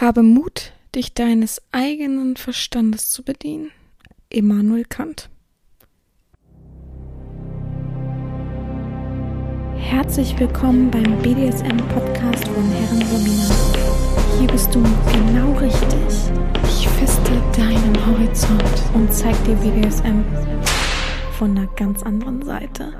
Habe Mut, dich deines eigenen Verstandes zu bedienen. Immanuel Kant. Herzlich willkommen beim BDSM-Podcast von Herren Sabina. Hier bist du genau richtig. Ich feste deinen Horizont und zeig dir BDSM von einer ganz anderen Seite.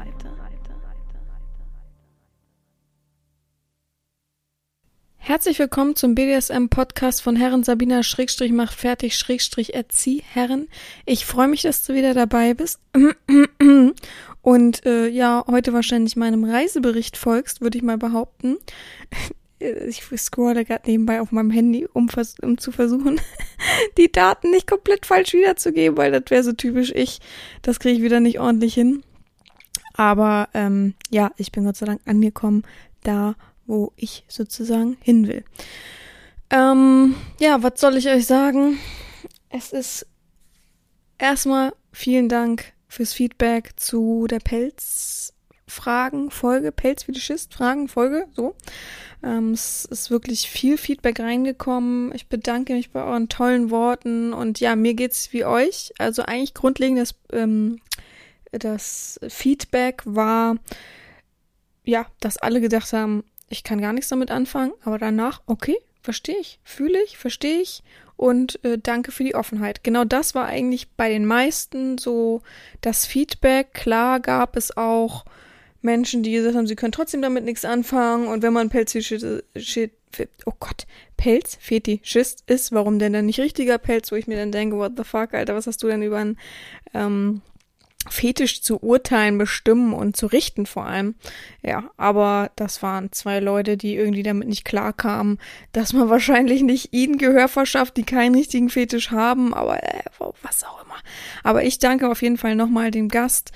Herzlich willkommen zum BDSM-Podcast von Herren Sabina Schrägstrich macht fertig Schrägstrich erzieh Herren. Ich freue mich, dass du wieder dabei bist. Und äh, ja, heute wahrscheinlich meinem Reisebericht folgst, würde ich mal behaupten. Ich scrolle gerade nebenbei auf meinem Handy, um, um zu versuchen, die Daten nicht komplett falsch wiederzugeben, weil das wäre so typisch ich. Das kriege ich wieder nicht ordentlich hin. Aber ähm, ja, ich bin Gott sei Dank angekommen, da wo ich sozusagen hin will. Ähm, ja, was soll ich euch sagen? Es ist erstmal vielen Dank fürs Feedback zu der Pelzfragen-Folge, Pelzfetischist-Fragen-Folge, so. Ähm, es ist wirklich viel Feedback reingekommen. Ich bedanke mich bei euren tollen Worten und ja, mir geht's wie euch. Also eigentlich grundlegend das, ähm, das Feedback war, ja, dass alle gedacht haben, ich kann gar nichts damit anfangen, aber danach, okay, verstehe ich, fühle ich, verstehe ich und äh, danke für die Offenheit. Genau das war eigentlich bei den meisten so das Feedback. Klar gab es auch Menschen, die gesagt haben, sie können trotzdem damit nichts anfangen und wenn man Pelzfetischist, oh Gott, Pelzfetischist ist, warum denn dann nicht richtiger Pelz, wo ich mir dann denke, what the fuck, Alter, was hast du denn über ein ähm, Fetisch zu urteilen, bestimmen und zu richten vor allem. Ja, aber das waren zwei Leute, die irgendwie damit nicht klarkamen, dass man wahrscheinlich nicht ihnen Gehör verschafft, die keinen richtigen Fetisch haben, aber äh, was auch immer. Aber ich danke auf jeden Fall nochmal dem Gast,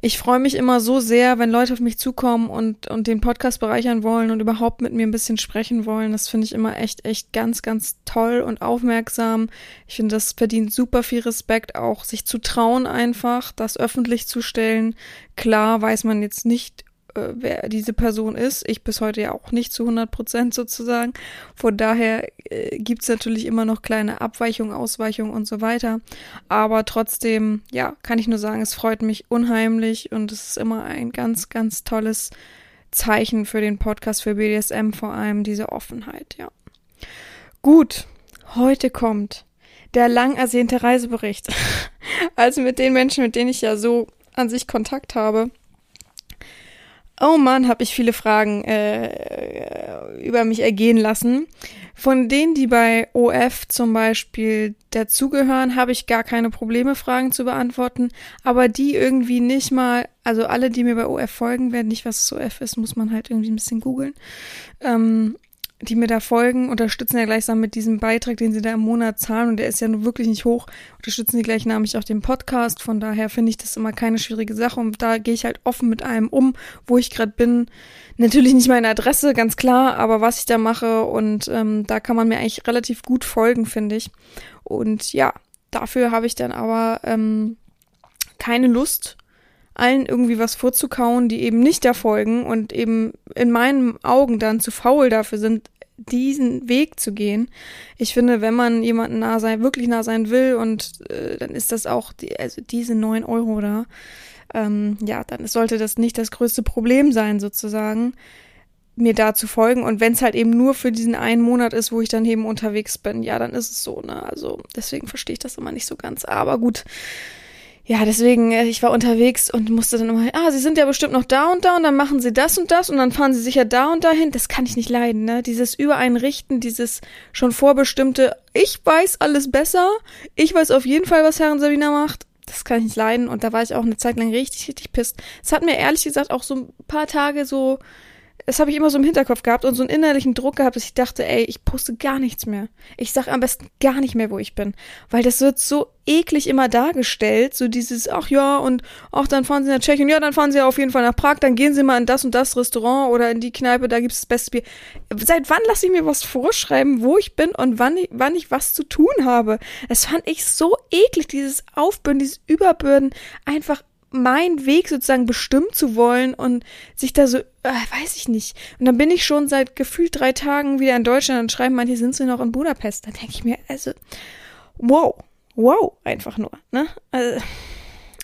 ich freue mich immer so sehr, wenn Leute auf mich zukommen und, und den Podcast bereichern wollen und überhaupt mit mir ein bisschen sprechen wollen. Das finde ich immer echt, echt ganz, ganz toll und aufmerksam. Ich finde, das verdient super viel Respekt, auch sich zu trauen einfach, das öffentlich zu stellen. Klar weiß man jetzt nicht, äh, wer diese Person ist. Ich bis heute ja auch nicht zu 100 Prozent sozusagen. Von daher äh, gibt's natürlich immer noch kleine Abweichungen, Ausweichungen und so weiter. Aber trotzdem, ja, kann ich nur sagen, es freut mich unheimlich und es ist immer ein ganz, ganz tolles Zeichen für den Podcast, für BDSM vor allem, diese Offenheit, ja. Gut, heute kommt der lang ersehnte Reisebericht. also mit den Menschen, mit denen ich ja so an sich Kontakt habe, Oh Mann, habe ich viele Fragen äh, über mich ergehen lassen. Von denen, die bei OF zum Beispiel dazugehören, habe ich gar keine Probleme, Fragen zu beantworten. Aber die irgendwie nicht mal, also alle, die mir bei OF folgen, werden nicht, was OF ist, muss man halt irgendwie ein bisschen googeln. Ähm, die mir da folgen, unterstützen ja gleichsam mit diesem Beitrag, den sie da im Monat zahlen, und der ist ja nun wirklich nicht hoch, unterstützen sie gleichnamig auch den Podcast. Von daher finde ich das immer keine schwierige Sache und da gehe ich halt offen mit allem um, wo ich gerade bin. Natürlich nicht meine Adresse, ganz klar, aber was ich da mache und ähm, da kann man mir eigentlich relativ gut folgen, finde ich. Und ja, dafür habe ich dann aber ähm, keine Lust, allen irgendwie was vorzukauen, die eben nicht da folgen und eben in meinen Augen dann zu faul dafür sind, diesen Weg zu gehen. Ich finde, wenn man jemanden nah sein, wirklich nah sein will und äh, dann ist das auch die, also diese neun Euro da, ähm, ja, dann sollte das nicht das größte Problem sein, sozusagen, mir da zu folgen. Und wenn es halt eben nur für diesen einen Monat ist, wo ich dann eben unterwegs bin, ja, dann ist es so, ne? Also deswegen verstehe ich das immer nicht so ganz. Aber gut, ja, deswegen, äh, ich war unterwegs und musste dann immer, ah, sie sind ja bestimmt noch da und da und dann machen sie das und das und dann fahren sie sicher da und dahin. Das kann ich nicht leiden, ne? Dieses Übereinrichten, dieses schon vorbestimmte, ich weiß alles besser, ich weiß auf jeden Fall, was Herren Sabina macht. Das kann ich nicht leiden und da war ich auch eine Zeit lang richtig, richtig pisst. Es hat mir ehrlich gesagt auch so ein paar Tage so das habe ich immer so im Hinterkopf gehabt und so einen innerlichen Druck gehabt, dass ich dachte, ey, ich poste gar nichts mehr. Ich sag am besten gar nicht mehr, wo ich bin. Weil das wird so eklig immer dargestellt, so dieses, ach ja, und ach, dann fahren sie nach Tschechien, ja, dann fahren sie auf jeden Fall nach Prag, dann gehen sie mal in das und das Restaurant oder in die Kneipe, da gibt's das beste Bier. Seit wann lasse ich mir was vorschreiben, wo ich bin und wann ich, wann ich was zu tun habe? Das fand ich so eklig, dieses Aufbürden, dieses Überbürden, einfach meinen Weg sozusagen bestimmen zu wollen und sich da so, äh, weiß ich nicht. Und dann bin ich schon seit gefühlt drei Tagen wieder in Deutschland und schreiben manche, sind sie noch in Budapest. Dann denke ich mir, also, wow, wow, einfach nur, ne? Also,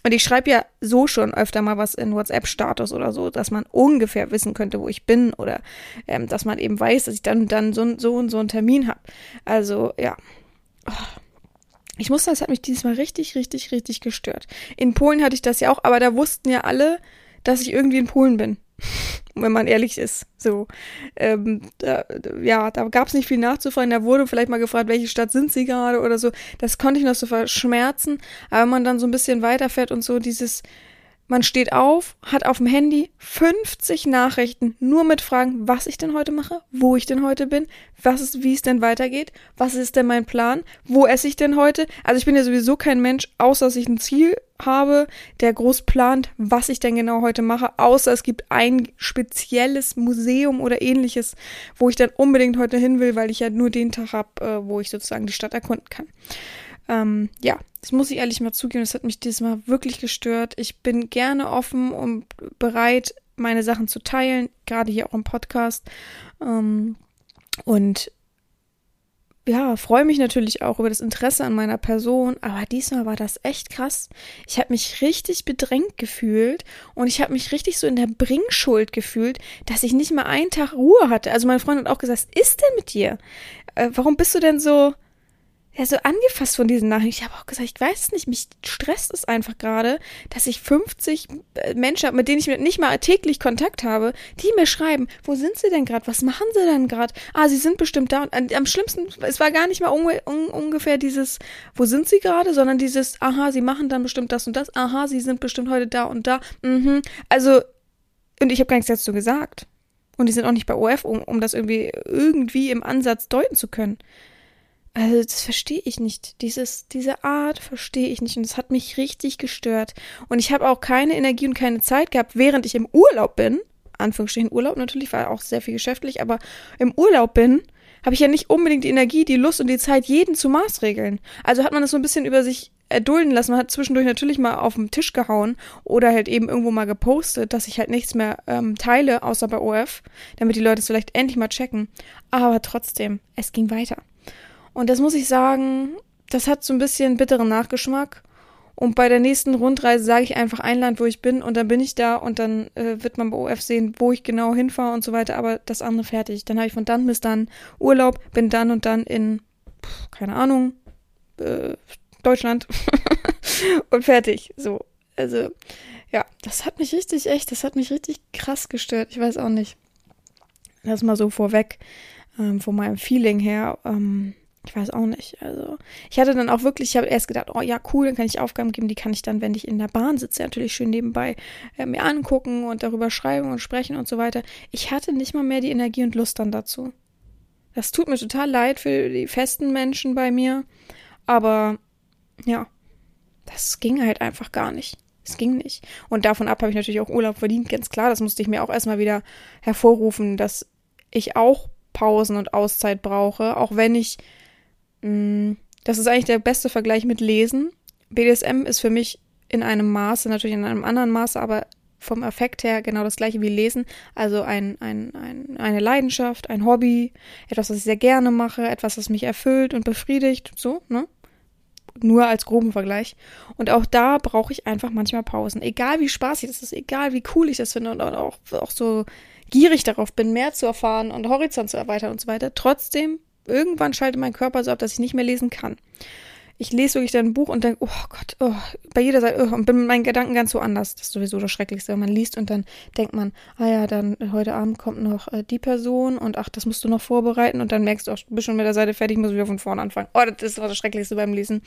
und ich schreibe ja so schon öfter mal was in WhatsApp-Status oder so, dass man ungefähr wissen könnte, wo ich bin oder ähm, dass man eben weiß, dass ich dann dann so, so und so einen Termin habe. Also ja. Ich muss sagen, es hat mich dieses Mal richtig, richtig, richtig gestört. In Polen hatte ich das ja auch, aber da wussten ja alle, dass ich irgendwie in Polen bin. wenn man ehrlich ist. So, ähm, da, ja, da gab es nicht viel nachzufragen. Da wurde vielleicht mal gefragt, welche Stadt sind sie gerade oder so. Das konnte ich noch so verschmerzen. Aber wenn man dann so ein bisschen weiterfährt und so dieses, man steht auf, hat auf dem Handy 50 Nachrichten nur mit Fragen, was ich denn heute mache, wo ich denn heute bin, was ist, wie es denn weitergeht, was ist denn mein Plan, wo esse ich denn heute. Also ich bin ja sowieso kein Mensch, außer dass ich ein Ziel habe, der groß plant, was ich denn genau heute mache, außer es gibt ein spezielles Museum oder ähnliches, wo ich dann unbedingt heute hin will, weil ich ja nur den Tag habe, äh, wo ich sozusagen die Stadt erkunden kann. Ähm, ja, das muss ich ehrlich mal zugeben, das hat mich dieses Mal wirklich gestört. Ich bin gerne offen und bereit, meine Sachen zu teilen, gerade hier auch im Podcast. Ähm, und ja, freue mich natürlich auch über das Interesse an meiner Person, aber diesmal war das echt krass. Ich habe mich richtig bedrängt gefühlt und ich habe mich richtig so in der Bringschuld gefühlt, dass ich nicht mal einen Tag Ruhe hatte. Also mein Freund hat auch gesagt, was ist denn mit dir? Äh, warum bist du denn so ja, so angefasst von diesen Nachrichten. Ich habe auch gesagt, ich weiß es nicht, mich stresst es einfach gerade, dass ich 50 äh, Menschen habe, mit denen ich nicht mal täglich Kontakt habe, die mir schreiben, wo sind sie denn gerade? Was machen sie denn gerade? Ah, sie sind bestimmt da. Und am schlimmsten, es war gar nicht mal un un ungefähr dieses, wo sind sie gerade, sondern dieses, aha, sie machen dann bestimmt das und das, aha, sie sind bestimmt heute da und da. Mhm. Also, und ich habe gar nichts dazu gesagt. Und die sind auch nicht bei OF, um, um das irgendwie irgendwie im Ansatz deuten zu können. Also das verstehe ich nicht. Dieses, diese Art verstehe ich nicht und es hat mich richtig gestört. Und ich habe auch keine Energie und keine Zeit gehabt, während ich im Urlaub bin. Anführungsstrichen Urlaub natürlich, war auch sehr viel geschäftlich, aber im Urlaub bin, habe ich ja nicht unbedingt die Energie, die Lust und die Zeit, jeden zu maßregeln. Also hat man das so ein bisschen über sich erdulden lassen. Man hat zwischendurch natürlich mal auf den Tisch gehauen oder halt eben irgendwo mal gepostet, dass ich halt nichts mehr ähm, teile, außer bei OF, damit die Leute es vielleicht endlich mal checken. Aber trotzdem, es ging weiter. Und das muss ich sagen, das hat so ein bisschen bitteren Nachgeschmack. Und bei der nächsten Rundreise sage ich einfach ein Land, wo ich bin und dann bin ich da und dann äh, wird man bei OF sehen, wo ich genau hinfahre und so weiter, aber das andere fertig. Dann habe ich von dann bis dann Urlaub, bin dann und dann in, keine Ahnung, äh, Deutschland und fertig. So, also ja, das hat mich richtig, echt, das hat mich richtig krass gestört. Ich weiß auch nicht. Das mal so vorweg, ähm, von meinem Feeling her. Ähm, ich weiß auch nicht. Also, ich hatte dann auch wirklich, ich habe erst gedacht, oh ja, cool, dann kann ich Aufgaben geben, die kann ich dann, wenn ich in der Bahn sitze, natürlich schön nebenbei äh, mir angucken und darüber schreiben und sprechen und so weiter. Ich hatte nicht mal mehr die Energie und Lust dann dazu. Das tut mir total leid für die festen Menschen bei mir, aber ja, das ging halt einfach gar nicht. Es ging nicht. Und davon ab habe ich natürlich auch Urlaub verdient, ganz klar. Das musste ich mir auch erstmal wieder hervorrufen, dass ich auch Pausen und Auszeit brauche, auch wenn ich das ist eigentlich der beste Vergleich mit Lesen. BDSM ist für mich in einem Maße, natürlich in einem anderen Maße, aber vom Effekt her genau das gleiche wie Lesen. Also ein, ein, ein, eine Leidenschaft, ein Hobby, etwas, was ich sehr gerne mache, etwas, was mich erfüllt und befriedigt, so, ne? Nur als groben Vergleich. Und auch da brauche ich einfach manchmal Pausen. Egal wie spaßig das ist, egal wie cool ich das finde und auch, auch so gierig darauf bin, mehr zu erfahren und Horizont zu erweitern und so weiter. Trotzdem irgendwann schaltet mein Körper so ab, dass ich nicht mehr lesen kann ich lese wirklich dann ein Buch und denke, oh Gott, oh, bei jeder Seite, oh, und bin mit meinen Gedanken ganz so anders. Das ist sowieso das Schrecklichste, wenn man liest und dann denkt man, ah ja, dann heute Abend kommt noch äh, die Person und ach, das musst du noch vorbereiten und dann merkst du auch, bist schon mit der Seite fertig, muss wieder von vorne anfangen. Oh, das ist das Schrecklichste beim Lesen.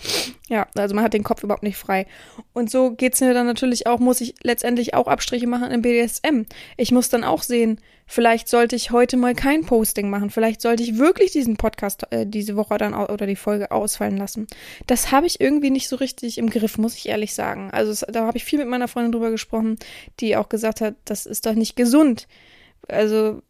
Ja, also man hat den Kopf überhaupt nicht frei. Und so geht's mir dann natürlich auch, muss ich letztendlich auch Abstriche machen im BDSM. Ich muss dann auch sehen, vielleicht sollte ich heute mal kein Posting machen. Vielleicht sollte ich wirklich diesen Podcast äh, diese Woche dann oder die Folge ausfallen lassen das habe ich irgendwie nicht so richtig im Griff, muss ich ehrlich sagen. Also es, da habe ich viel mit meiner Freundin drüber gesprochen, die auch gesagt hat, das ist doch nicht gesund. Also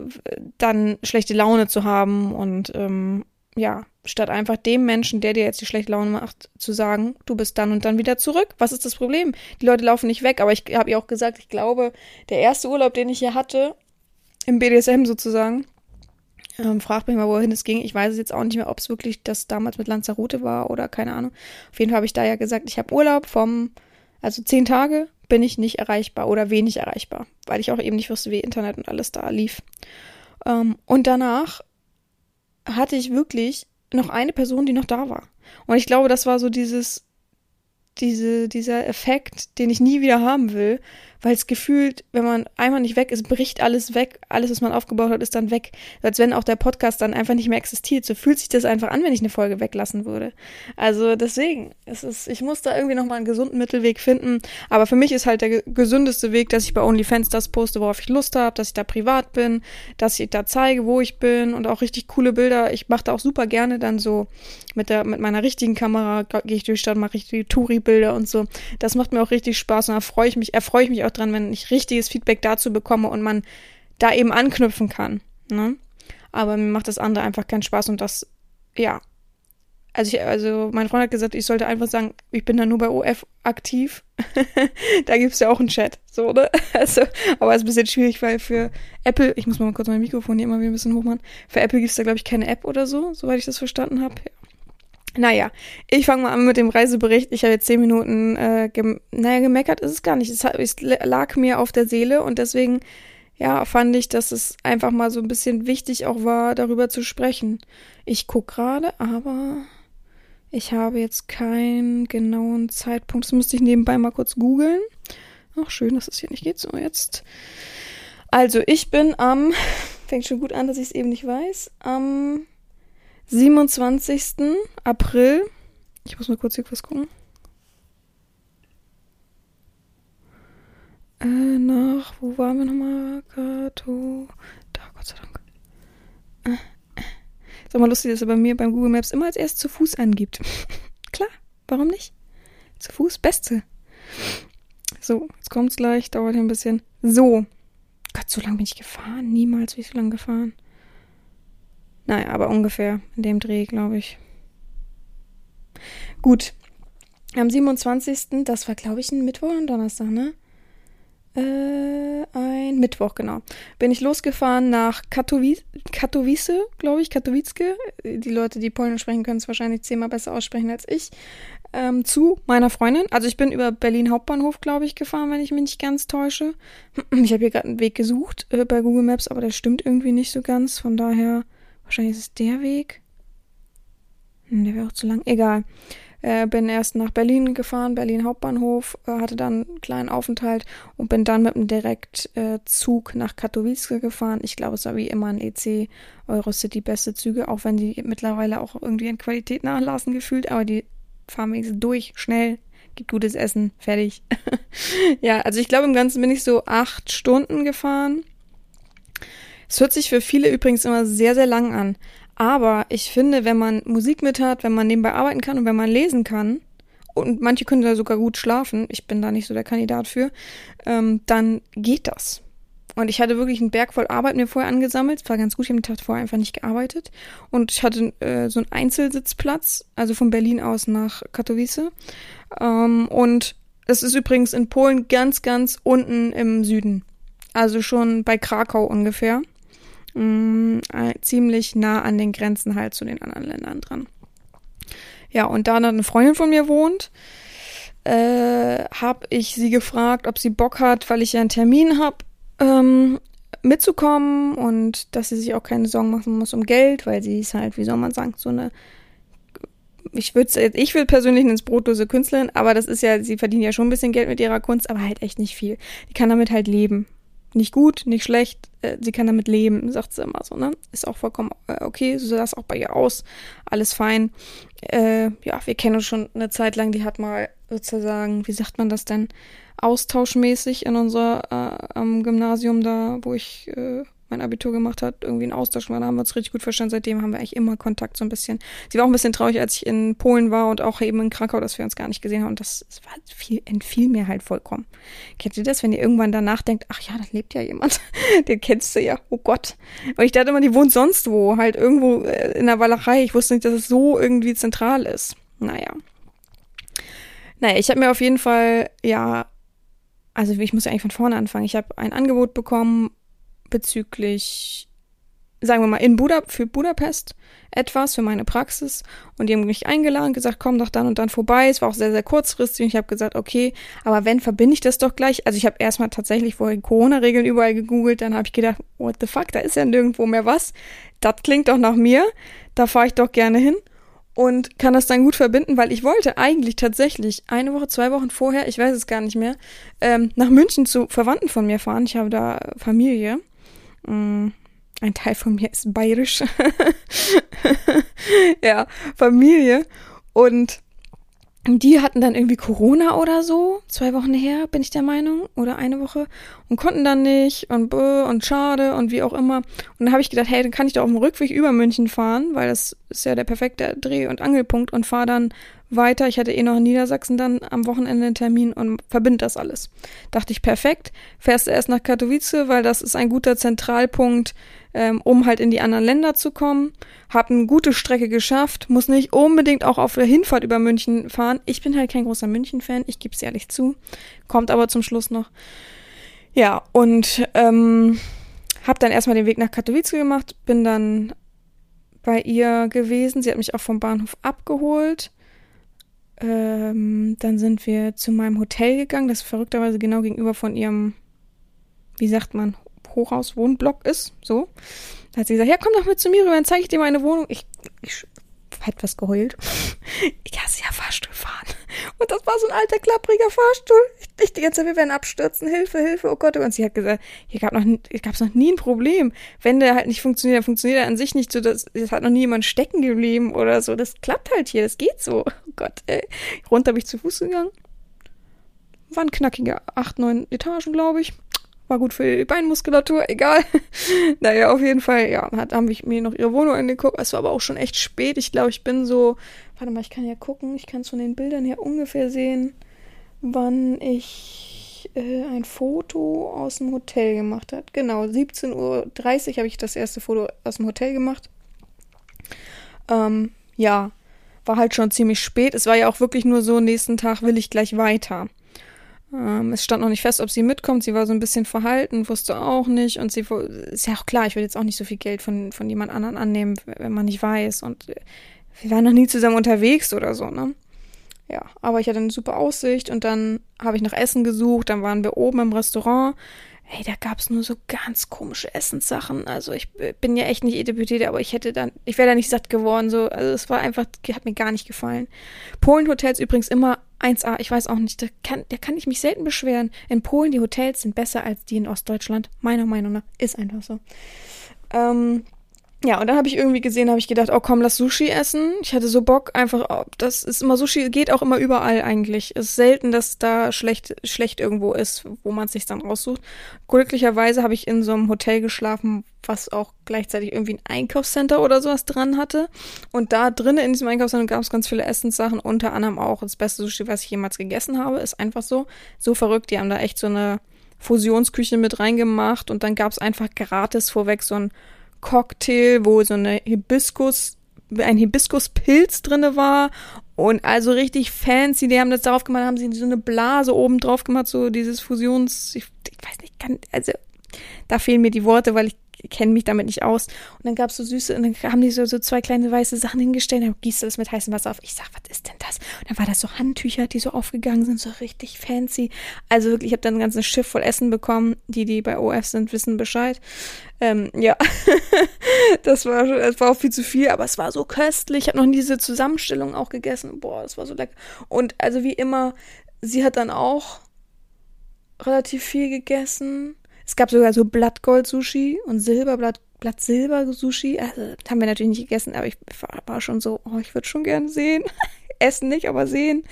dann schlechte Laune zu haben und ähm, ja, statt einfach dem Menschen, der dir jetzt die schlechte Laune macht, zu sagen, du bist dann und dann wieder zurück. Was ist das Problem? Die Leute laufen nicht weg, aber ich habe ihr auch gesagt, ich glaube, der erste Urlaub, den ich hier hatte, im BDSM sozusagen, ähm, fragt mich mal, wohin es ging. Ich weiß es jetzt auch nicht mehr, ob es wirklich das damals mit Lanzarote war oder keine Ahnung. Auf jeden Fall habe ich da ja gesagt, ich habe Urlaub vom, also zehn Tage bin ich nicht erreichbar oder wenig erreichbar, weil ich auch eben nicht wusste, wie Internet und alles da lief. Ähm, und danach hatte ich wirklich noch eine Person, die noch da war. Und ich glaube, das war so dieses, diese, dieser Effekt, den ich nie wieder haben will, weil es gefühlt, wenn man einmal nicht weg ist, bricht alles weg, alles, was man aufgebaut hat, ist dann weg. Als wenn auch der Podcast dann einfach nicht mehr existiert. So fühlt sich das einfach an, wenn ich eine Folge weglassen würde. Also deswegen, es ist, ich muss da irgendwie nochmal einen gesunden Mittelweg finden. Aber für mich ist halt der gesündeste Weg, dass ich bei OnlyFans das poste, worauf ich Lust habe, dass ich da privat bin, dass ich da zeige, wo ich bin und auch richtig coole Bilder. Ich mache da auch super gerne dann so mit der, mit meiner richtigen Kamera gehe ich durch die Stadt, mache richtig Touri-Bilder und so. Das macht mir auch richtig Spaß und da freue ich mich, erfreue ich mich auch dran, wenn ich richtiges Feedback dazu bekomme und man da eben anknüpfen kann. Ne? Aber mir macht das andere einfach keinen Spaß und das, ja. Also, ich, also mein Freund hat gesagt, ich sollte einfach sagen, ich bin da nur bei OF aktiv. da gibt es ja auch einen Chat, so, ne? Also, aber es ist ein bisschen schwierig, weil für Apple, ich muss mal kurz mein Mikrofon hier immer wieder ein bisschen hochmachen. Für Apple gibt es da, glaube ich, keine App oder so, soweit ich das verstanden habe. Ja. Naja, ich fange mal an mit dem Reisebericht. Ich habe jetzt zehn Minuten, äh, gem naja, gemeckert ist es gar nicht. Es, es lag mir auf der Seele und deswegen, ja, fand ich, dass es einfach mal so ein bisschen wichtig auch war, darüber zu sprechen. Ich guck gerade, aber ich habe jetzt keinen genauen Zeitpunkt. Das müsste ich nebenbei mal kurz googeln. Ach, schön, dass es hier nicht geht. So, jetzt. Also, ich bin am, fängt schon gut an, dass ich es eben nicht weiß, am 27. April. Ich muss mal kurz hier was gucken. Äh, nach, wo waren wir nochmal? Kato. Da, Gott sei Dank. Äh, äh. Ist auch mal lustig, dass er bei mir beim Google Maps immer als erst zu Fuß angibt. Klar, warum nicht? Zu Fuß, Beste. So, jetzt kommt's gleich, dauert hier ein bisschen. So. Gott, so lange bin ich gefahren. Niemals bin ich so lange gefahren. Naja, aber ungefähr in dem Dreh, glaube ich. Gut. Am 27. Das war, glaube ich, ein Mittwoch und Donnerstag, ne? Äh, ein Mittwoch, genau. Bin ich losgefahren nach Katowice, Katowice glaube ich, Katowicke. Die Leute, die Polnisch sprechen, können es wahrscheinlich zehnmal besser aussprechen als ich. Ähm, zu meiner Freundin. Also ich bin über Berlin Hauptbahnhof, glaube ich, gefahren, wenn ich mich nicht ganz täusche. Ich habe hier gerade einen Weg gesucht äh, bei Google Maps, aber der stimmt irgendwie nicht so ganz. Von daher Wahrscheinlich ist es der Weg. Hm, der wäre auch zu lang. Egal. Äh, bin erst nach Berlin gefahren, Berlin Hauptbahnhof, äh, hatte dann einen kleinen Aufenthalt und bin dann mit einem Direktzug äh, nach Katowice gefahren. Ich glaube, es war wie immer ein EC Eurocity beste Züge, auch wenn die mittlerweile auch irgendwie an Qualität nachlassen gefühlt, aber die fahren wenigstens durch, schnell, gibt gutes Essen, fertig. ja, also ich glaube im Ganzen bin ich so acht Stunden gefahren. Es hört sich für viele übrigens immer sehr, sehr lang an. Aber ich finde, wenn man Musik mit hat, wenn man nebenbei arbeiten kann und wenn man lesen kann, und manche können da sogar gut schlafen, ich bin da nicht so der Kandidat für, ähm, dann geht das. Und ich hatte wirklich einen Berg voll Arbeit mir vorher angesammelt. Es war ganz gut, ich habe den Tag vorher einfach nicht gearbeitet. Und ich hatte äh, so einen Einzelsitzplatz, also von Berlin aus nach Katowice. Ähm, und es ist übrigens in Polen ganz, ganz unten im Süden. Also schon bei Krakau ungefähr mh, äh, ziemlich nah an den Grenzen halt zu den anderen Ländern dran. Ja, und da eine Freundin von mir wohnt, äh, habe ich sie gefragt, ob sie Bock hat, weil ich ja einen Termin habe, ähm, mitzukommen und dass sie sich auch keine Sorgen machen muss um Geld, weil sie ist halt, wie soll man sagen, so eine ich würde ich will persönlich ins brotlose Künstlerin, aber das ist ja, sie verdient ja schon ein bisschen Geld mit ihrer Kunst, aber halt echt nicht viel. Die kann damit halt leben nicht gut, nicht schlecht, äh, sie kann damit leben, sagt sie immer so, ne? Ist auch vollkommen äh, okay, so sah es auch bei ihr aus, alles fein. Äh, ja, wir kennen uns schon eine Zeit lang, die hat mal sozusagen, wie sagt man das denn, austauschmäßig in unser äh, am Gymnasium da, wo ich äh, mein Abitur gemacht hat, irgendwie einen Austausch war. Da haben wir uns richtig gut verstanden. Seitdem haben wir eigentlich immer Kontakt so ein bisschen. Sie war auch ein bisschen traurig, als ich in Polen war und auch eben in Krakau, dass wir uns gar nicht gesehen haben. Und das, das war viel, entfiel mir halt vollkommen. Kennt ihr das, wenn ihr irgendwann danach denkt, ach ja, da lebt ja jemand, den kennst du ja, oh Gott. Und ich dachte immer, die wohnt sonst wo, halt irgendwo äh, in der Walachei. Ich wusste nicht, dass es so irgendwie zentral ist. Naja. Naja, ich habe mir auf jeden Fall, ja, also ich muss ja eigentlich von vorne anfangen. Ich habe ein Angebot bekommen bezüglich, sagen wir mal, in Buda für Budapest etwas für meine Praxis und die haben mich eingeladen, gesagt, komm doch dann und dann vorbei. Es war auch sehr, sehr kurzfristig und ich habe gesagt, okay, aber wenn, verbinde ich das doch gleich. Also ich habe erstmal tatsächlich vorher Corona-Regeln überall gegoogelt, dann habe ich gedacht, what the fuck, da ist ja nirgendwo mehr was. Das klingt doch nach mir, da fahre ich doch gerne hin und kann das dann gut verbinden, weil ich wollte eigentlich tatsächlich eine Woche, zwei Wochen vorher, ich weiß es gar nicht mehr, ähm, nach München zu Verwandten von mir fahren. Ich habe da Familie. Ein Teil von mir ist bayerisch. ja, Familie. Und die hatten dann irgendwie Corona oder so, zwei Wochen her, bin ich der Meinung, oder eine Woche, und konnten dann nicht und bäh, und schade und wie auch immer. Und dann habe ich gedacht, hey, dann kann ich doch auf dem Rückweg über München fahren, weil das ist ja der perfekte Dreh- und Angelpunkt und fahre dann weiter. Ich hatte eh noch in Niedersachsen dann am Wochenende einen Termin und verbinde das alles. Dachte ich, perfekt. Fährst du erst nach Katowice, weil das ist ein guter Zentralpunkt ähm, um halt in die anderen Länder zu kommen. Hab eine gute Strecke geschafft, muss nicht unbedingt auch auf der Hinfahrt über München fahren. Ich bin halt kein großer München-Fan, ich gebe es ehrlich zu. Kommt aber zum Schluss noch. Ja, und ähm, hab dann erstmal den Weg nach Katowice gemacht, bin dann bei ihr gewesen. Sie hat mich auch vom Bahnhof abgeholt. Ähm, dann sind wir zu meinem Hotel gegangen, das verrückterweise genau gegenüber von ihrem, wie sagt man, Hochhaus-Wohnblock ist. So. Da hat sie gesagt, ja, komm doch mit zu mir rüber, dann zeige ich dir meine Wohnung. Ich, ich hat was geheult. Ich hasse ja Fahrstuhl fahren. Und das war so ein alter, klappriger Fahrstuhl. Ich, ich die ganze Zeit, wir werden abstürzen. Hilfe, Hilfe, oh Gott. Und sie hat gesagt, hier gab noch, noch nie ein Problem. Wenn der halt nicht funktioniert, dann funktioniert er an sich nicht so. Das, das hat noch nie jemand stecken geblieben oder so. Das klappt halt hier, das geht so. Oh Gott, ey. Runter bin ich zu Fuß gegangen. Waren knackige acht, neun Etagen, glaube ich. War gut für die Beinmuskulatur, egal. naja, auf jeden Fall, ja, hat, haben wir mir noch ihre Wohnung angeguckt. Es war aber auch schon echt spät. Ich glaube, ich bin so, warte mal, ich kann ja gucken. Ich kann es von den Bildern her ungefähr sehen, wann ich äh, ein Foto aus dem Hotel gemacht habe. Genau, 17.30 Uhr habe ich das erste Foto aus dem Hotel gemacht. Ähm, ja, war halt schon ziemlich spät. Es war ja auch wirklich nur so, nächsten Tag will ich gleich weiter. Ähm, es stand noch nicht fest, ob sie mitkommt. Sie war so ein bisschen verhalten, wusste auch nicht. Und sie ist ja auch klar, ich will jetzt auch nicht so viel Geld von, von jemand anderen annehmen, wenn man nicht weiß. Und äh, wir waren noch nie zusammen unterwegs oder so, ne? Ja, aber ich hatte eine super Aussicht und dann habe ich nach Essen gesucht, dann waren wir oben im Restaurant. Hey, da gab's nur so ganz komische Essenssachen. Also ich bin ja echt nicht Etepetete, aber ich hätte dann, ich wäre da nicht satt geworden. So, also es war einfach, hat mir gar nicht gefallen. Polen-Hotels übrigens immer 1A, ich weiß auch nicht, da kann, da kann ich mich selten beschweren. In Polen, die Hotels sind besser als die in Ostdeutschland. Meiner Meinung nach. Ist einfach so. Ähm, ja, und dann habe ich irgendwie gesehen, habe ich gedacht, oh komm, lass Sushi essen. Ich hatte so Bock, einfach, oh, das ist immer Sushi, geht auch immer überall eigentlich. Es ist selten, dass da schlecht, schlecht irgendwo ist, wo man es sich dann raussucht. Glücklicherweise habe ich in so einem Hotel geschlafen, was auch gleichzeitig irgendwie ein Einkaufscenter oder sowas dran hatte. Und da drinnen in diesem Einkaufscenter gab es ganz viele Essenssachen, unter anderem auch das beste Sushi, was ich jemals gegessen habe. Ist einfach so. So verrückt, die haben da echt so eine Fusionsküche mit reingemacht und dann gab es einfach gratis vorweg so ein Cocktail, wo so eine Hibiskus, ein Hibiskuspilz drinne war und also richtig fancy. Die haben das darauf gemacht, haben sie so eine Blase oben drauf gemacht, so dieses Fusions, ich, ich weiß nicht, kann, also da fehlen mir die Worte, weil ich kenne mich damit nicht aus. Und dann gab es so süße, und dann haben die so, so zwei kleine weiße Sachen hingestellt, dann gießt du das mit heißem Wasser auf. Ich sag, was ist denn das? Und dann war das so Handtücher, die so aufgegangen sind, so richtig fancy. Also wirklich, ich habe dann ein ganzes Schiff voll Essen bekommen. Die, die bei OF sind, wissen Bescheid. Ähm, ja, das war, das war auch viel zu viel, aber es war so köstlich. Ich habe noch nie diese Zusammenstellung auch gegessen. Boah, das war so lecker. Und also wie immer, sie hat dann auch relativ viel gegessen. Es gab sogar so Blattgold-Sushi und Silberblatt Blatt Silber Sushi. Also, das haben wir natürlich nicht gegessen, aber ich war schon so, oh, ich würde schon gern sehen. Essen nicht, aber sehen.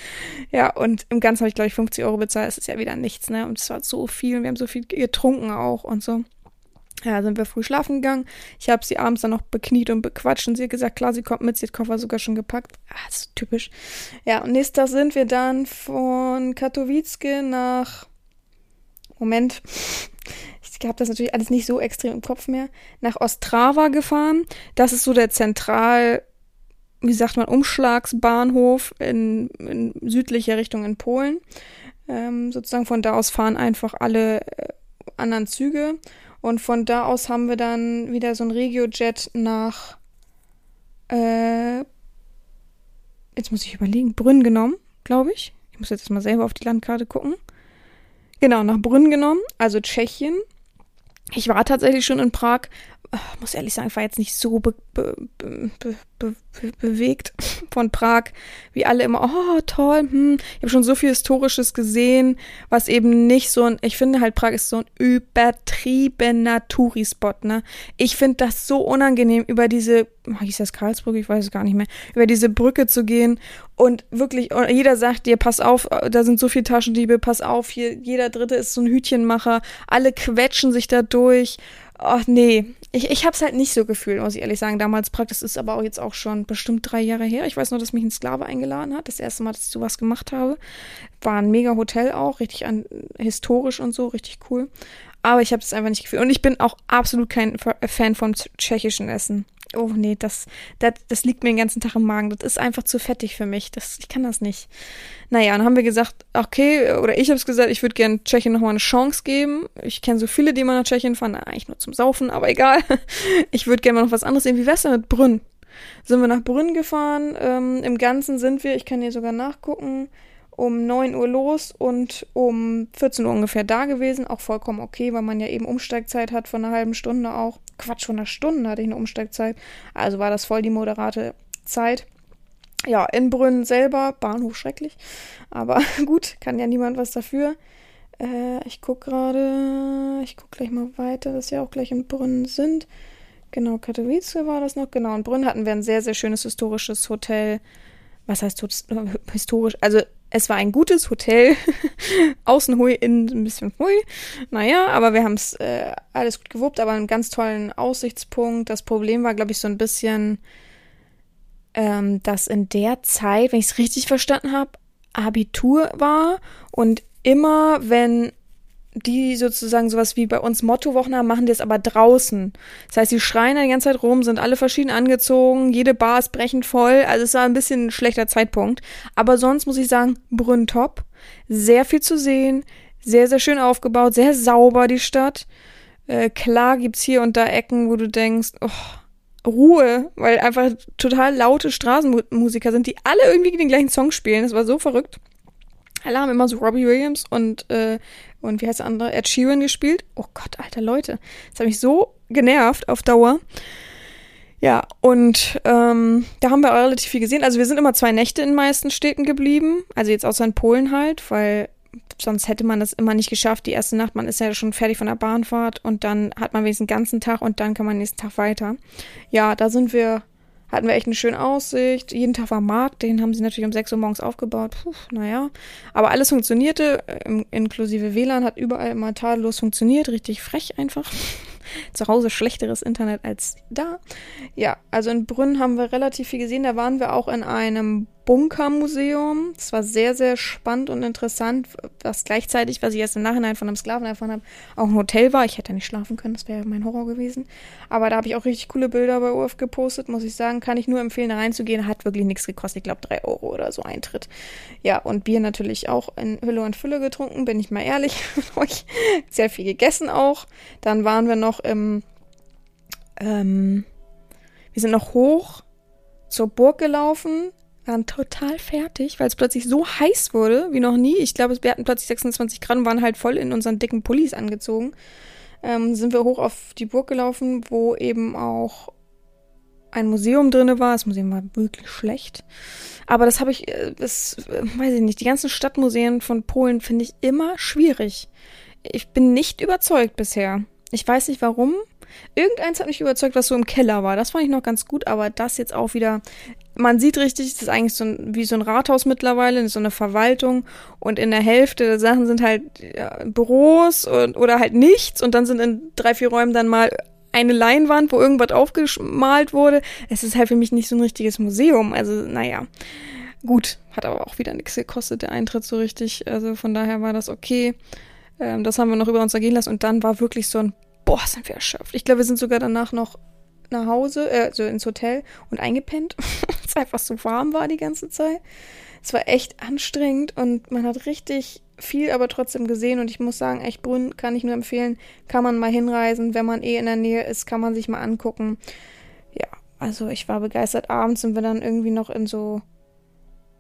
Ja, und im Ganzen habe ich, glaube ich, 50 Euro bezahlt. Das ist ja wieder nichts, ne? Und es war so viel und wir haben so viel getrunken auch und so. Ja, sind wir früh schlafen gegangen. Ich habe sie abends dann noch bekniet und bequatscht und sie hat gesagt, klar, sie kommt mit, sie hat Koffer sogar schon gepackt. Ah, ist typisch. Ja, und nächsten Tag sind wir dann von Katowice nach Moment, ich habe das natürlich alles nicht so extrem im Kopf mehr, nach Ostrava gefahren. Das ist so der Zentral, wie sagt man, Umschlagsbahnhof in, in südlicher Richtung in Polen. Ähm, sozusagen von da aus fahren einfach alle äh, anderen Züge. Und von da aus haben wir dann wieder so ein Regiojet nach, äh, jetzt muss ich überlegen, Brünn genommen, glaube ich. Ich muss jetzt mal selber auf die Landkarte gucken. Genau, nach Brünn genommen, also Tschechien. Ich war tatsächlich schon in Prag, muss ehrlich sagen, ich war jetzt nicht so be be be bewegt von Prag, wie alle immer, oh toll, hm. ich habe schon so viel Historisches gesehen, was eben nicht so ein, ich finde halt Prag ist so ein übertriebener Tourispot, ne? Ich finde das so unangenehm, über diese, oh, hieß das Karlsbrücke, ich weiß es gar nicht mehr, über diese Brücke zu gehen und wirklich, jeder sagt dir, pass auf, da sind so viele Taschendiebe, pass auf, hier, jeder Dritte ist so ein Hütchenmacher, alle quetschen sich da durch Ach nee, ich, ich habe es halt nicht so gefühlt, muss ich ehrlich sagen. Damals Praxis ist aber auch jetzt auch schon bestimmt drei Jahre her. Ich weiß nur, dass mich ein Sklave eingeladen hat. Das erste Mal, dass ich sowas gemacht habe. War ein mega Hotel auch, richtig an, historisch und so, richtig cool. Aber ich habe es einfach nicht gefühlt. Und ich bin auch absolut kein Fan vom tschechischen Essen oh nee, das, das, das liegt mir den ganzen Tag im Magen. Das ist einfach zu fettig für mich. Das, ich kann das nicht. Naja, dann haben wir gesagt, okay, oder ich habe es gesagt, ich würde gerne Tschechien nochmal eine Chance geben. Ich kenne so viele, die immer nach Tschechien fahren, eigentlich nur zum Saufen, aber egal. Ich würde gerne mal noch was anderes sehen. Wie wär's denn mit Brünn? Sind wir nach Brünn gefahren. Ähm, Im Ganzen sind wir, ich kann hier sogar nachgucken, um 9 Uhr los und um 14 Uhr ungefähr da gewesen. Auch vollkommen okay, weil man ja eben Umsteigzeit hat von einer halben Stunde auch. Quatsch, von einer Stunde hatte ich eine Umsteigzeit. Also war das voll die moderate Zeit. Ja, in Brünn selber, Bahnhof schrecklich. Aber gut, kann ja niemand was dafür. Äh, ich gucke gerade, ich gucke gleich mal weiter, dass wir auch gleich in Brünn sind. Genau, Katowice war das noch. Genau, in Brünn hatten wir ein sehr, sehr schönes historisches Hotel. Was heißt historisch? Also es war ein gutes Hotel. Außen hui, innen ein bisschen hui. Naja, aber wir haben es äh, alles gut gewuppt, aber einen ganz tollen Aussichtspunkt. Das Problem war, glaube ich, so ein bisschen, ähm, dass in der Zeit, wenn ich es richtig verstanden habe, Abitur war und immer, wenn die sozusagen sowas wie bei uns Mottowochen haben, machen die es aber draußen. Das heißt, die schreien die ganze Zeit rum, sind alle verschieden angezogen, jede Bar ist brechend voll. Also es war ein bisschen ein schlechter Zeitpunkt. Aber sonst muss ich sagen, Brünn top. Sehr viel zu sehen, sehr, sehr schön aufgebaut, sehr sauber die Stadt. Äh, klar gibt's hier und da Ecken, wo du denkst, oh, Ruhe, weil einfach total laute Straßenmusiker sind, die alle irgendwie den gleichen Song spielen. Das war so verrückt. Alle haben immer so Robbie Williams und, äh, und wie heißt der andere? Ed Sheeran gespielt. Oh Gott, alter Leute. Das hat mich so genervt auf Dauer. Ja, und ähm, da haben wir auch relativ viel gesehen. Also wir sind immer zwei Nächte in meisten Städten geblieben. Also jetzt außer in Polen halt, weil sonst hätte man das immer nicht geschafft. Die erste Nacht, man ist ja schon fertig von der Bahnfahrt und dann hat man wenigstens den ganzen Tag und dann kann man nächsten Tag weiter. Ja, da sind wir hatten wir echt eine schöne Aussicht. Jeden Tag war Markt, den haben sie natürlich um 6 Uhr morgens aufgebaut. Puh, naja. Aber alles funktionierte, inklusive WLAN hat überall immer tadellos funktioniert. Richtig frech einfach. Zu Hause schlechteres Internet als da. Ja, also in Brünn haben wir relativ viel gesehen. Da waren wir auch in einem Bunkermuseum. Es war sehr, sehr spannend und interessant, was gleichzeitig, was ich erst im Nachhinein von einem Sklaven erfahren habe, auch ein Hotel war. Ich hätte nicht schlafen können, das wäre mein Horror gewesen. Aber da habe ich auch richtig coole Bilder bei OF gepostet, muss ich sagen. Kann ich nur empfehlen, da reinzugehen. Hat wirklich nichts gekostet. Ich glaube, drei Euro oder so Eintritt. Ja, und Bier natürlich auch in Hülle und Fülle getrunken, bin ich mal ehrlich mit euch. Sehr viel gegessen auch. Dann waren wir noch im, ähm, wir sind noch hoch zur Burg gelaufen waren total fertig, weil es plötzlich so heiß wurde wie noch nie. Ich glaube, wir hatten plötzlich 26 Grad und waren halt voll in unseren dicken Pullis angezogen. Ähm, sind wir hoch auf die Burg gelaufen, wo eben auch ein Museum drinne war. Das Museum war wirklich schlecht. Aber das habe ich, äh, das äh, weiß ich nicht. Die ganzen Stadtmuseen von Polen finde ich immer schwierig. Ich bin nicht überzeugt bisher. Ich weiß nicht warum. Irgendeins hat mich überzeugt, was so im Keller war. Das fand ich noch ganz gut, aber das jetzt auch wieder. Man sieht richtig, es ist eigentlich so ein, wie so ein Rathaus mittlerweile, so eine Verwaltung. Und in der Hälfte der Sachen sind halt ja, Büros und, oder halt nichts. Und dann sind in drei, vier Räumen dann mal eine Leinwand, wo irgendwas aufgemalt wurde. Es ist halt für mich nicht so ein richtiges Museum. Also, naja. Gut, hat aber auch wieder nichts gekostet, der Eintritt so richtig. Also von daher war das okay. Ähm, das haben wir noch über uns ergehen lassen und dann war wirklich so ein, boah, sind wir erschöpft. Ich glaube, wir sind sogar danach noch nach Hause, äh, so ins Hotel und eingepennt, es einfach so warm war die ganze Zeit. Es war echt anstrengend und man hat richtig viel aber trotzdem gesehen und ich muss sagen, echt Brünn kann ich nur empfehlen, kann man mal hinreisen, wenn man eh in der Nähe ist, kann man sich mal angucken. Ja, also ich war begeistert. Abends sind wir dann irgendwie noch in so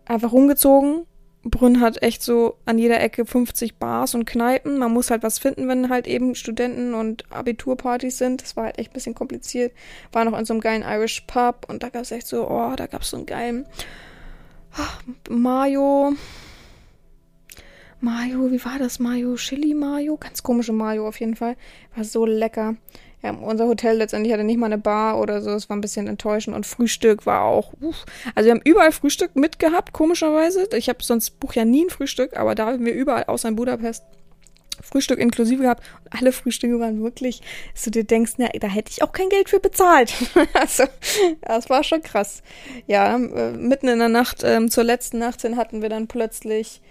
einfach rumgezogen Brünn hat echt so an jeder Ecke 50 Bars und Kneipen. Man muss halt was finden, wenn halt eben Studenten- und Abiturpartys sind. Das war halt echt ein bisschen kompliziert. War noch in so einem geilen Irish Pub und da gab es echt so, oh, da gab es so einen geilen ach, Mayo. Mayo, wie war das? Mayo, Chili Mayo? Ganz komische Mayo auf jeden Fall. War so lecker. Ja, unser Hotel letztendlich hatte nicht mal eine Bar oder so. Es war ein bisschen enttäuschend. Und Frühstück war auch. Uff. Also wir haben überall Frühstück mitgehabt, komischerweise. Ich habe sonst buch ja nie ein Frühstück, aber da haben wir überall, außer in Budapest, Frühstück inklusive gehabt. Und alle Frühstücke waren wirklich, dass du dir denkst, na, da hätte ich auch kein Geld für bezahlt. also, das war schon krass. Ja, äh, mitten in der Nacht, ähm, zur letzten Nacht hin hatten wir dann plötzlich,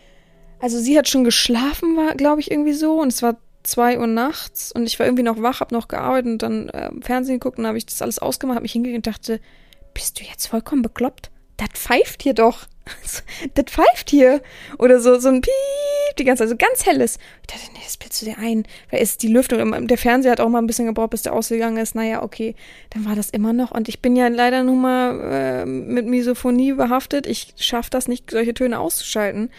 also sie hat schon geschlafen, war, glaube ich, irgendwie so. Und es war zwei Uhr nachts und ich war irgendwie noch wach, hab noch gearbeitet und dann äh, Fernsehen geguckt und habe ich das alles ausgemacht, hab mich hingelegt und dachte, bist du jetzt vollkommen bekloppt? Das pfeift hier doch. das pfeift hier. Oder so, so ein Piep, die ganze Zeit, so ganz helles. Ich dachte, nee, das bildest du dir ein. Weil ist die Lüftung, der Fernseher hat auch mal ein bisschen gebraucht, bis der ausgegangen ist. Naja, okay, dann war das immer noch. Und ich bin ja leider nun mal äh, mit Misophonie behaftet. Ich schaff das nicht, solche Töne auszuschalten.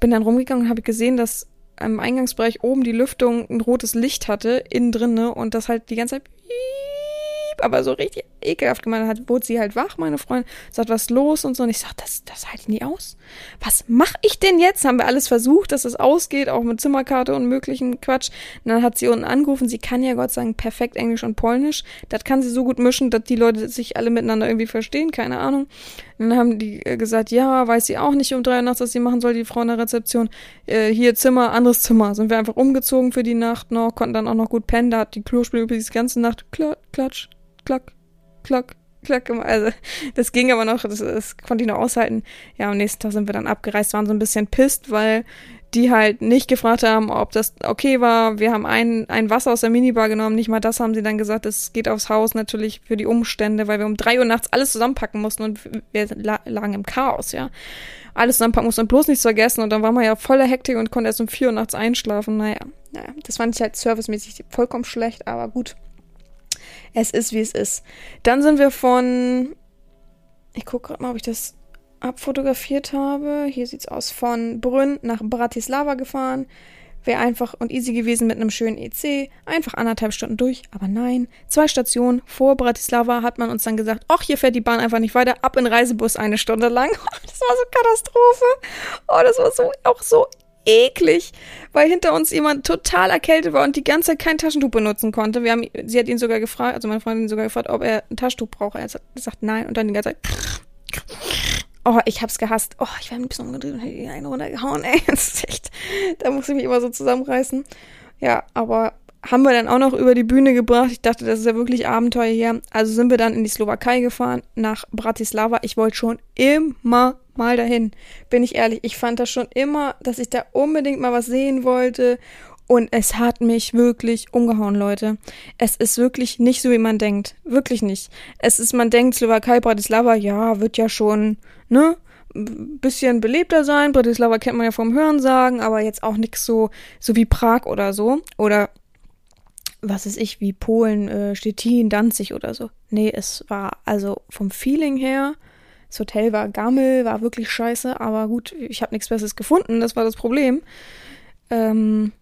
Bin dann rumgegangen und habe gesehen, dass am Eingangsbereich oben die Lüftung ein rotes Licht hatte, innen drinne und das halt die ganze Zeit aber so richtig ekelhaft gemeint hat, wurde sie halt wach, meine Freundin, sagt, was los und so. Und ich sag, das, das halte ich nie aus. Was mache ich denn jetzt? Haben wir alles versucht, dass es ausgeht, auch mit Zimmerkarte und möglichen Quatsch. Und dann hat sie unten angerufen, sie kann ja Gott sagen perfekt Englisch und Polnisch. Das kann sie so gut mischen, dass die Leute sich alle miteinander irgendwie verstehen, keine Ahnung. Und dann haben die äh, gesagt, ja, weiß sie auch nicht um drei Uhr nachts, was sie machen soll, die Frau in der Rezeption. Äh, hier Zimmer, anderes Zimmer. Sind wir einfach umgezogen für die Nacht noch, konnten dann auch noch gut pennen. Da hat die Klospüle übrigens die ganze Nacht klatsch, klack, klack, klack gemacht. Also das ging aber noch, das, das konnte ich noch aushalten. Ja, am nächsten Tag sind wir dann abgereist, waren so ein bisschen pisst, weil die halt nicht gefragt haben, ob das okay war. Wir haben ein, ein Wasser aus der Minibar genommen, nicht mal das haben sie dann gesagt, es geht aufs Haus natürlich für die Umstände, weil wir um drei Uhr nachts alles zusammenpacken mussten und wir lagen im Chaos, ja. Alles zusammenpacken mussten und bloß nichts vergessen und dann waren wir ja voller Hektik und konnten erst um vier Uhr nachts einschlafen. Naja, naja, das fand ich halt servicemäßig vollkommen schlecht, aber gut es ist, wie es ist. Dann sind wir von, ich gucke gerade mal, ob ich das abfotografiert habe. Hier sieht's aus, von Brünn nach Bratislava gefahren. Wäre einfach und easy gewesen mit einem schönen EC. Einfach anderthalb Stunden durch. Aber nein, zwei Stationen vor Bratislava hat man uns dann gesagt, ach, hier fährt die Bahn einfach nicht weiter. Ab in Reisebus eine Stunde lang. Das war so Katastrophe. Oh, das war so, auch so eklig, weil hinter uns jemand total erkältet war und die ganze Zeit kein Taschentuch benutzen konnte. Wir haben, sie hat ihn sogar gefragt, also meine Freundin sogar gefragt, ob er ein Taschentuch braucht. Er hat gesagt nein und dann die ganze Zeit. Oh, ich hab's gehasst. Oh, ich war ein bisschen umgedreht und hätte ihn eine runtergehauen, ey. Das ist echt, da muss ich mich immer so zusammenreißen. Ja, aber haben wir dann auch noch über die Bühne gebracht. Ich dachte, das ist ja wirklich Abenteuer hier. Also sind wir dann in die Slowakei gefahren, nach Bratislava. Ich wollte schon immer mal dahin. Bin ich ehrlich, ich fand das schon immer, dass ich da unbedingt mal was sehen wollte. Und es hat mich wirklich umgehauen, Leute. Es ist wirklich nicht so, wie man denkt. Wirklich nicht. Es ist, man denkt, Slowakei, Bratislava, ja, wird ja schon, ne? bisschen belebter sein. Bratislava kennt man ja vom Hören sagen, aber jetzt auch nichts so, so wie Prag oder so. Oder was ist ich, wie Polen, äh, Stettin, Danzig oder so. Nee, es war also vom Feeling her das Hotel war gammel, war wirklich scheiße, aber gut, ich habe nichts Besseres gefunden, das war das Problem. Ähm,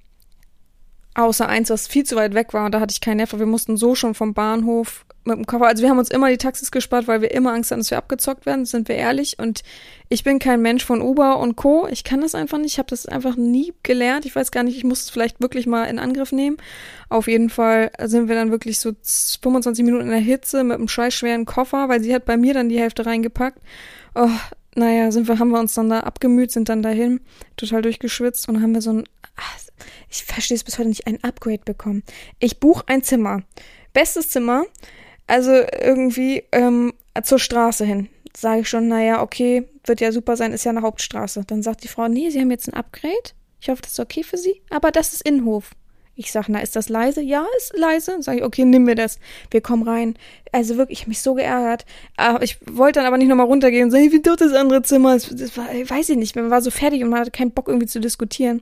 Außer eins, was viel zu weit weg war und da hatte ich keinen Nerv. Wir mussten so schon vom Bahnhof mit dem Koffer. Also wir haben uns immer die Taxis gespart, weil wir immer Angst hatten, dass wir abgezockt werden, sind wir ehrlich. Und ich bin kein Mensch von Uber und Co. Ich kann das einfach nicht. Ich habe das einfach nie gelernt. Ich weiß gar nicht, ich muss es vielleicht wirklich mal in Angriff nehmen. Auf jeden Fall sind wir dann wirklich so 25 Minuten in der Hitze mit einem scheißschweren Koffer, weil sie hat bei mir dann die Hälfte reingepackt. Oh, naja, sind wir, haben wir uns dann da abgemüht, sind dann dahin, total durchgeschwitzt und haben wir so ein, ach, ich verstehe es bis heute nicht, ein Upgrade bekommen. Ich buche ein Zimmer. Bestes Zimmer, also irgendwie ähm, zur Straße hin. Sage ich schon, naja, okay, wird ja super sein, ist ja eine Hauptstraße. Dann sagt die Frau, nee, Sie haben jetzt ein Upgrade. Ich hoffe, das ist okay für Sie. Aber das ist Innenhof. Ich sage, na, ist das leise? Ja, ist leise. Sage ich, okay, nimm mir das. Wir kommen rein. Also wirklich, ich habe mich so geärgert. Ich wollte dann aber nicht nochmal runtergehen und sagen, wie dort das andere Zimmer? Das war, weiß ich nicht. Man war so fertig und man hatte keinen Bock irgendwie zu diskutieren.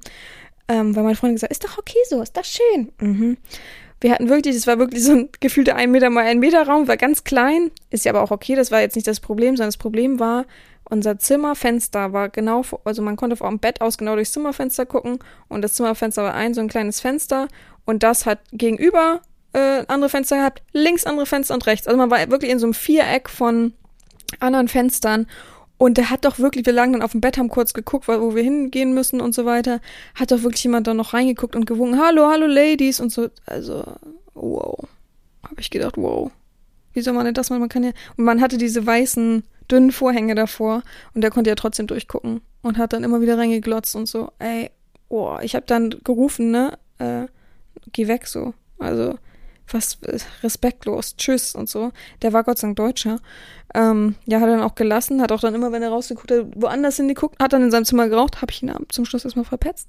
Ähm, weil meine Freundin gesagt, ist doch okay so, ist doch schön. Mhm. Wir hatten wirklich, das war wirklich so ein gefühlter ein Meter mal ein Meter Raum, war ganz klein, ist ja aber auch okay, das war jetzt nicht das Problem, sondern das Problem war, unser Zimmerfenster war genau, also man konnte vom Bett aus genau durchs Zimmerfenster gucken und das Zimmerfenster war ein so ein kleines Fenster und das hat gegenüber äh, andere Fenster gehabt, links andere Fenster und rechts. Also man war wirklich in so einem Viereck von anderen Fenstern und der hat doch wirklich, wir lagen dann auf dem Bett, haben kurz geguckt, wo wir hingehen müssen und so weiter. Hat doch wirklich jemand da noch reingeguckt und gewunken, hallo, hallo Ladies und so. Also, wow. Habe ich gedacht, wow. Wie soll man denn das machen? Man kann ja. Und man hatte diese weißen, dünnen Vorhänge davor und der konnte ja trotzdem durchgucken und hat dann immer wieder reingeglotzt und so. Ey, boah, ich habe dann gerufen, ne? Äh, geh weg so. Also, was äh, respektlos, tschüss und so. Der war Gott sei Dank Deutscher. Ähm, ja, hat er dann auch gelassen, hat auch dann immer, wenn er rausgeguckt hat, woanders hingeguckt, hat dann in seinem Zimmer geraucht, habe ich ihn zum Schluss erstmal verpetzt,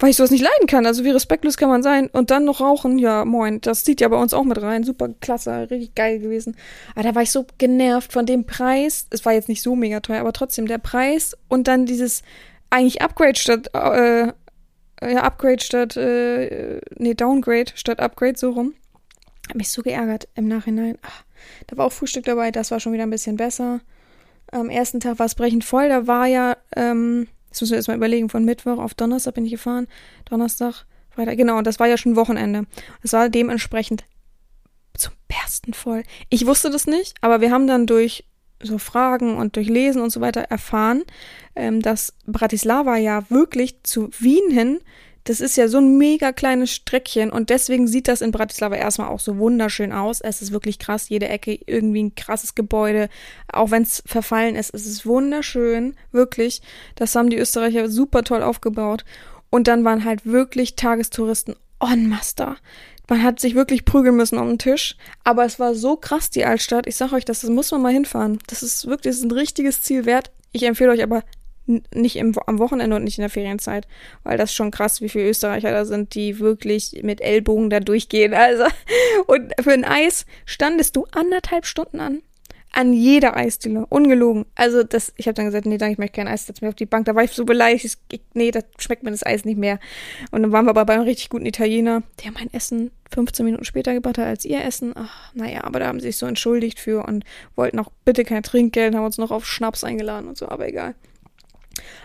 weil ich sowas nicht leiden kann. Also wie respektlos kann man sein und dann noch rauchen, ja moin, das zieht ja bei uns auch mit rein, super klasse, richtig geil gewesen. Aber da war ich so genervt von dem Preis, es war jetzt nicht so mega teuer, aber trotzdem der Preis und dann dieses eigentlich Upgrade statt, äh, ja, Upgrade statt, äh, nee, Downgrade statt Upgrade, so rum. Hat mich so geärgert im Nachhinein. Ach, da war auch Frühstück dabei, das war schon wieder ein bisschen besser. Am ersten Tag war es brechend voll, da war ja, ähm, das müssen wir jetzt mal überlegen, von Mittwoch auf Donnerstag bin ich gefahren. Donnerstag, Freitag, genau, das war ja schon Wochenende. Es war dementsprechend zum Bersten voll. Ich wusste das nicht, aber wir haben dann durch so Fragen und durch Lesen und so weiter erfahren, ähm, dass Bratislava ja wirklich zu Wien hin das ist ja so ein mega kleines Streckchen und deswegen sieht das in Bratislava erstmal auch so wunderschön aus. Es ist wirklich krass, jede Ecke irgendwie ein krasses Gebäude, auch wenn es verfallen ist. Es ist wunderschön, wirklich. Das haben die Österreicher super toll aufgebaut. Und dann waren halt wirklich Tagestouristen en masse Man hat sich wirklich prügeln müssen um den Tisch. Aber es war so krass, die Altstadt. Ich sag euch, das, das muss man mal hinfahren. Das ist wirklich das ist ein richtiges Ziel wert. Ich empfehle euch aber nicht im, am Wochenende und nicht in der Ferienzeit, weil das schon krass, wie viele Österreicher da sind, die wirklich mit Ellbogen da durchgehen. Also, und für ein Eis standest du anderthalb Stunden an. An jeder Eisdiele. Ungelogen. Also, das, ich habe dann gesagt, nee, danke, ich möchte kein Eis, setz mir auf die Bank. Da war ich so beleidigt. Nee, da schmeckt mir das Eis nicht mehr. Und dann waren wir aber bei einem richtig guten Italiener, der mein Essen 15 Minuten später gebracht hat als ihr Essen. Ach, naja, aber da haben sie sich so entschuldigt für und wollten auch bitte kein Trinkgeld, haben uns noch auf Schnaps eingeladen und so, aber egal.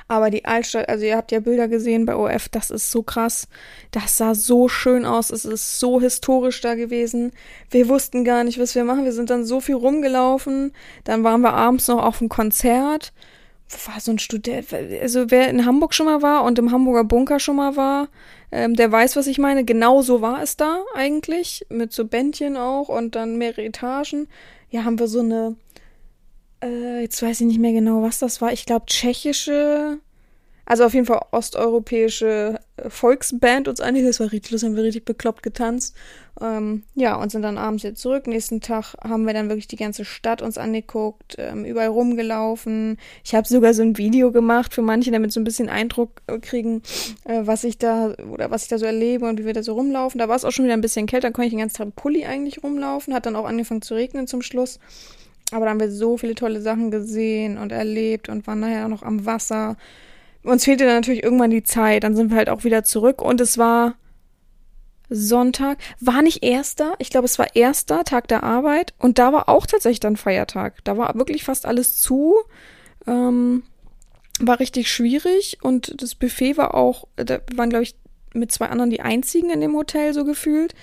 Aber die Altstadt, also ihr habt ja Bilder gesehen bei OF, das ist so krass. Das sah so schön aus. Es ist so historisch da gewesen. Wir wussten gar nicht, was wir machen. Wir sind dann so viel rumgelaufen. Dann waren wir abends noch auf einem Konzert. War so ein Student, also wer in Hamburg schon mal war und im Hamburger Bunker schon mal war, ähm, der weiß, was ich meine. Genau so war es da eigentlich. Mit so Bändchen auch und dann mehrere Etagen. Ja, haben wir so eine äh, jetzt weiß ich nicht mehr genau, was das war. Ich glaube, tschechische, also auf jeden Fall osteuropäische äh, Volksband uns eigentlich. Das war richtig lustig, haben wir richtig bekloppt getanzt. Ähm, ja, und sind dann abends jetzt zurück. Nächsten Tag haben wir dann wirklich die ganze Stadt uns angeguckt, ähm, überall rumgelaufen. Ich habe sogar so ein Video gemacht für manche, damit so ein bisschen Eindruck äh, kriegen, äh, was ich da oder was ich da so erlebe und wie wir da so rumlaufen. Da war es auch schon wieder ein bisschen kälter, dann konnte ich den ganzen Tag im Pulli eigentlich rumlaufen. Hat dann auch angefangen zu regnen zum Schluss. Aber da haben wir so viele tolle Sachen gesehen und erlebt und waren nachher auch noch am Wasser. Uns fehlte dann natürlich irgendwann die Zeit. Dann sind wir halt auch wieder zurück und es war Sonntag. War nicht erster. Ich glaube, es war erster Tag der Arbeit und da war auch tatsächlich dann Feiertag. Da war wirklich fast alles zu. Ähm, war richtig schwierig und das Buffet war auch, da waren glaube ich mit zwei anderen die einzigen in dem Hotel so gefühlt.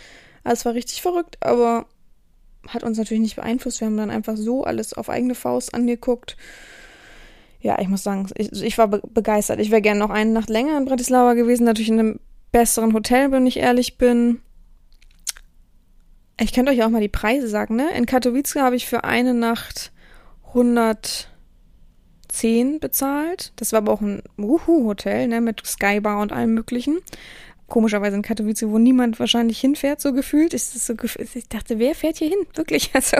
Also es war richtig verrückt, aber hat uns natürlich nicht beeinflusst. Wir haben dann einfach so alles auf eigene Faust angeguckt. Ja, ich muss sagen, ich, ich war be begeistert. Ich wäre gerne noch eine Nacht länger in Bratislava gewesen, natürlich in einem besseren Hotel, wenn ich ehrlich bin. Ich könnte euch auch mal die Preise sagen, ne? In Katowice habe ich für eine Nacht 110 bezahlt. Das war aber auch ein Uhu-Hotel, ne? Mit Skybar und allem möglichen komischerweise in Katowice, wo niemand wahrscheinlich hinfährt, so gefühlt. Ist so ich dachte, wer fährt hier hin? Wirklich. Also,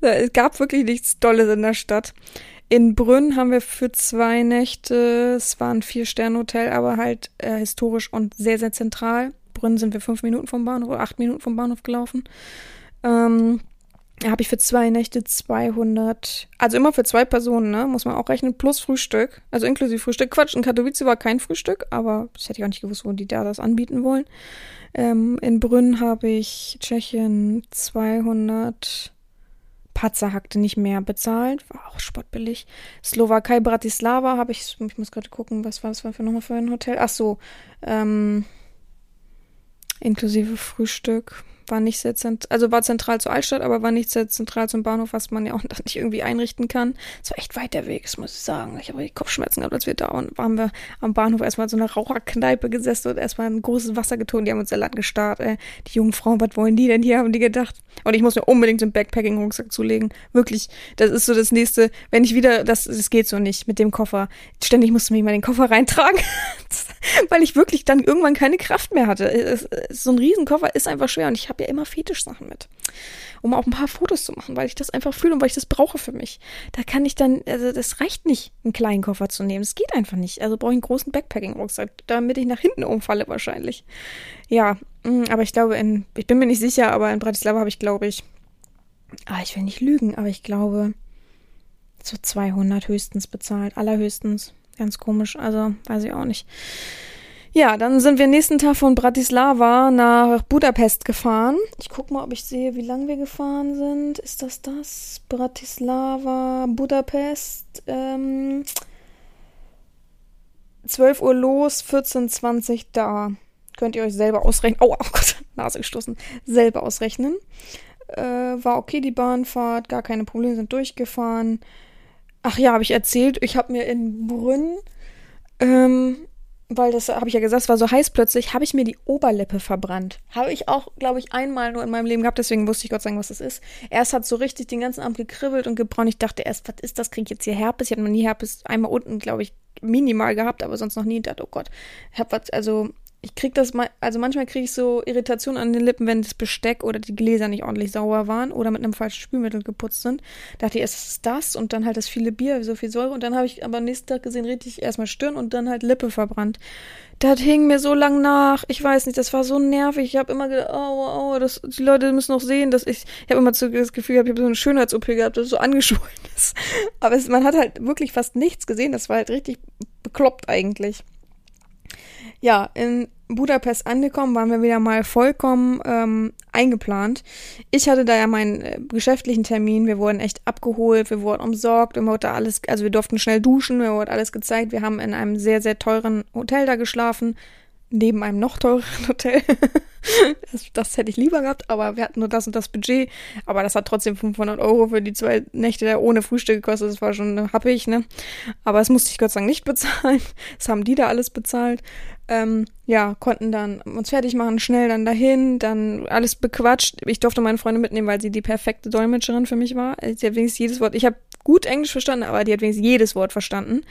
es gab wirklich nichts Tolles in der Stadt. In Brünn haben wir für zwei Nächte, es war ein Vier-Sterne-Hotel, aber halt äh, historisch und sehr, sehr zentral. Brünn sind wir fünf Minuten vom Bahnhof oder acht Minuten vom Bahnhof gelaufen. Ähm, habe ich für zwei Nächte 200, also immer für zwei Personen, ne, muss man auch rechnen, plus Frühstück, also inklusive Frühstück. Quatsch, in Katowice war kein Frühstück, aber das hätte ich auch nicht gewusst, wo die da das anbieten wollen. Ähm, in Brünn habe ich Tschechien 200 Patzer nicht mehr bezahlt, war auch spottbillig. Slowakei, Bratislava habe ich, ich muss gerade gucken, was war das für nochmal für ein Hotel? Ach so, ähm, inklusive Frühstück war nicht sehr zentral, also war zentral zur Altstadt, aber war nicht sehr zentral zum Bahnhof, was man ja auch nicht irgendwie einrichten kann. Es war echt weit der Weg, das muss ich sagen. Ich habe Kopfschmerzen gehabt, als wir da waren. Waren wir am Bahnhof erstmal so eine Raucherkneipe gesessen und erstmal ein großes Wasser getrunken. Die haben uns sehr Land gestarrt. Ey. Die jungen Frauen, was wollen die denn hier, haben die gedacht. Und ich muss mir unbedingt einen Backpacking-Rucksack zulegen. Wirklich, das ist so das nächste. Wenn ich wieder, das, das geht so nicht mit dem Koffer. Ständig musste ich mal den Koffer reintragen, weil ich wirklich dann irgendwann keine Kraft mehr hatte. So ein Riesenkoffer ist einfach schwer und ich habe ja immer Fetischsachen mit. Um auch ein paar Fotos zu machen, weil ich das einfach fühle und weil ich das brauche für mich. Da kann ich dann, also das reicht nicht, einen kleinen Koffer zu nehmen. Das geht einfach nicht. Also brauche ich einen großen Backpacking-Rucksack, damit ich nach hinten umfalle wahrscheinlich. Ja, mm, aber ich glaube, in, ich bin mir nicht sicher, aber in Bratislava habe ich, glaube ich, ah, ich will nicht lügen, aber ich glaube, so 200 höchstens bezahlt, allerhöchstens. Ganz komisch, also weiß ich auch nicht. Ja, dann sind wir nächsten Tag von Bratislava nach Budapest gefahren. Ich guck mal, ob ich sehe, wie lang wir gefahren sind. Ist das das? Bratislava, Budapest. Ähm, 12 Uhr los, 14.20 da. Könnt ihr euch selber ausrechnen. Oh, oh Gott, Nase gestoßen. Selber ausrechnen. Äh, war okay die Bahnfahrt, gar keine Probleme, sind durchgefahren. Ach ja, habe ich erzählt, ich habe mir in Brünn ähm, weil das habe ich ja gesagt, es war so heiß plötzlich, habe ich mir die Oberlippe verbrannt. Habe ich auch, glaube ich, einmal nur in meinem Leben gehabt, deswegen wusste ich Gott sagen, was das ist. Erst hat so richtig den ganzen Abend gekribbelt und gebrannt. Ich dachte erst, was ist das? Kriege ich jetzt hier Herpes? Ich habe noch nie Herpes einmal unten, glaube ich, minimal gehabt, aber sonst noch nie. Ich dachte, oh Gott, ich habe was, also ich krieg das mal, also manchmal kriege ich so Irritationen an den Lippen, wenn das Besteck oder die Gläser nicht ordentlich sauber waren oder mit einem falschen Spülmittel geputzt sind. Da dachte ich, erst ist das und dann halt das viele Bier, so viel Säure und dann habe ich aber am nächsten Tag gesehen, richtig erstmal Stirn und dann halt Lippe verbrannt. Das hing mir so lang nach. Ich weiß nicht, das war so nervig. Ich habe immer gedacht, oh, oh, das, die Leute müssen noch sehen, dass ich, ich habe immer das Gefühl, ich habe so eine Schönheits-OP gehabt, das so angeschwollen ist. Aber es, man hat halt wirklich fast nichts gesehen. Das war halt richtig bekloppt eigentlich. Ja, in Budapest angekommen, waren wir wieder mal vollkommen ähm, eingeplant. Ich hatte da ja meinen äh, geschäftlichen Termin. Wir wurden echt abgeholt, wir wurden umsorgt, wir wurden alles, also wir durften schnell duschen, mir wurde alles gezeigt. Wir haben in einem sehr, sehr teuren Hotel da geschlafen neben einem noch teureren Hotel. das, das, hätte ich lieber gehabt, aber wir hatten nur das und das Budget. Aber das hat trotzdem 500 Euro für die zwei Nächte da ohne Frühstück gekostet. Das war schon happig, ne? Aber das musste ich Gott sei Dank nicht bezahlen. Das haben die da alles bezahlt. Ähm, ja, konnten dann uns fertig machen, schnell dann dahin, dann alles bequatscht. Ich durfte meine Freundin mitnehmen, weil sie die perfekte Dolmetscherin für mich war. Sie hat wenigstens jedes Wort, ich habe gut Englisch verstanden, aber die hat wenigstens jedes Wort verstanden.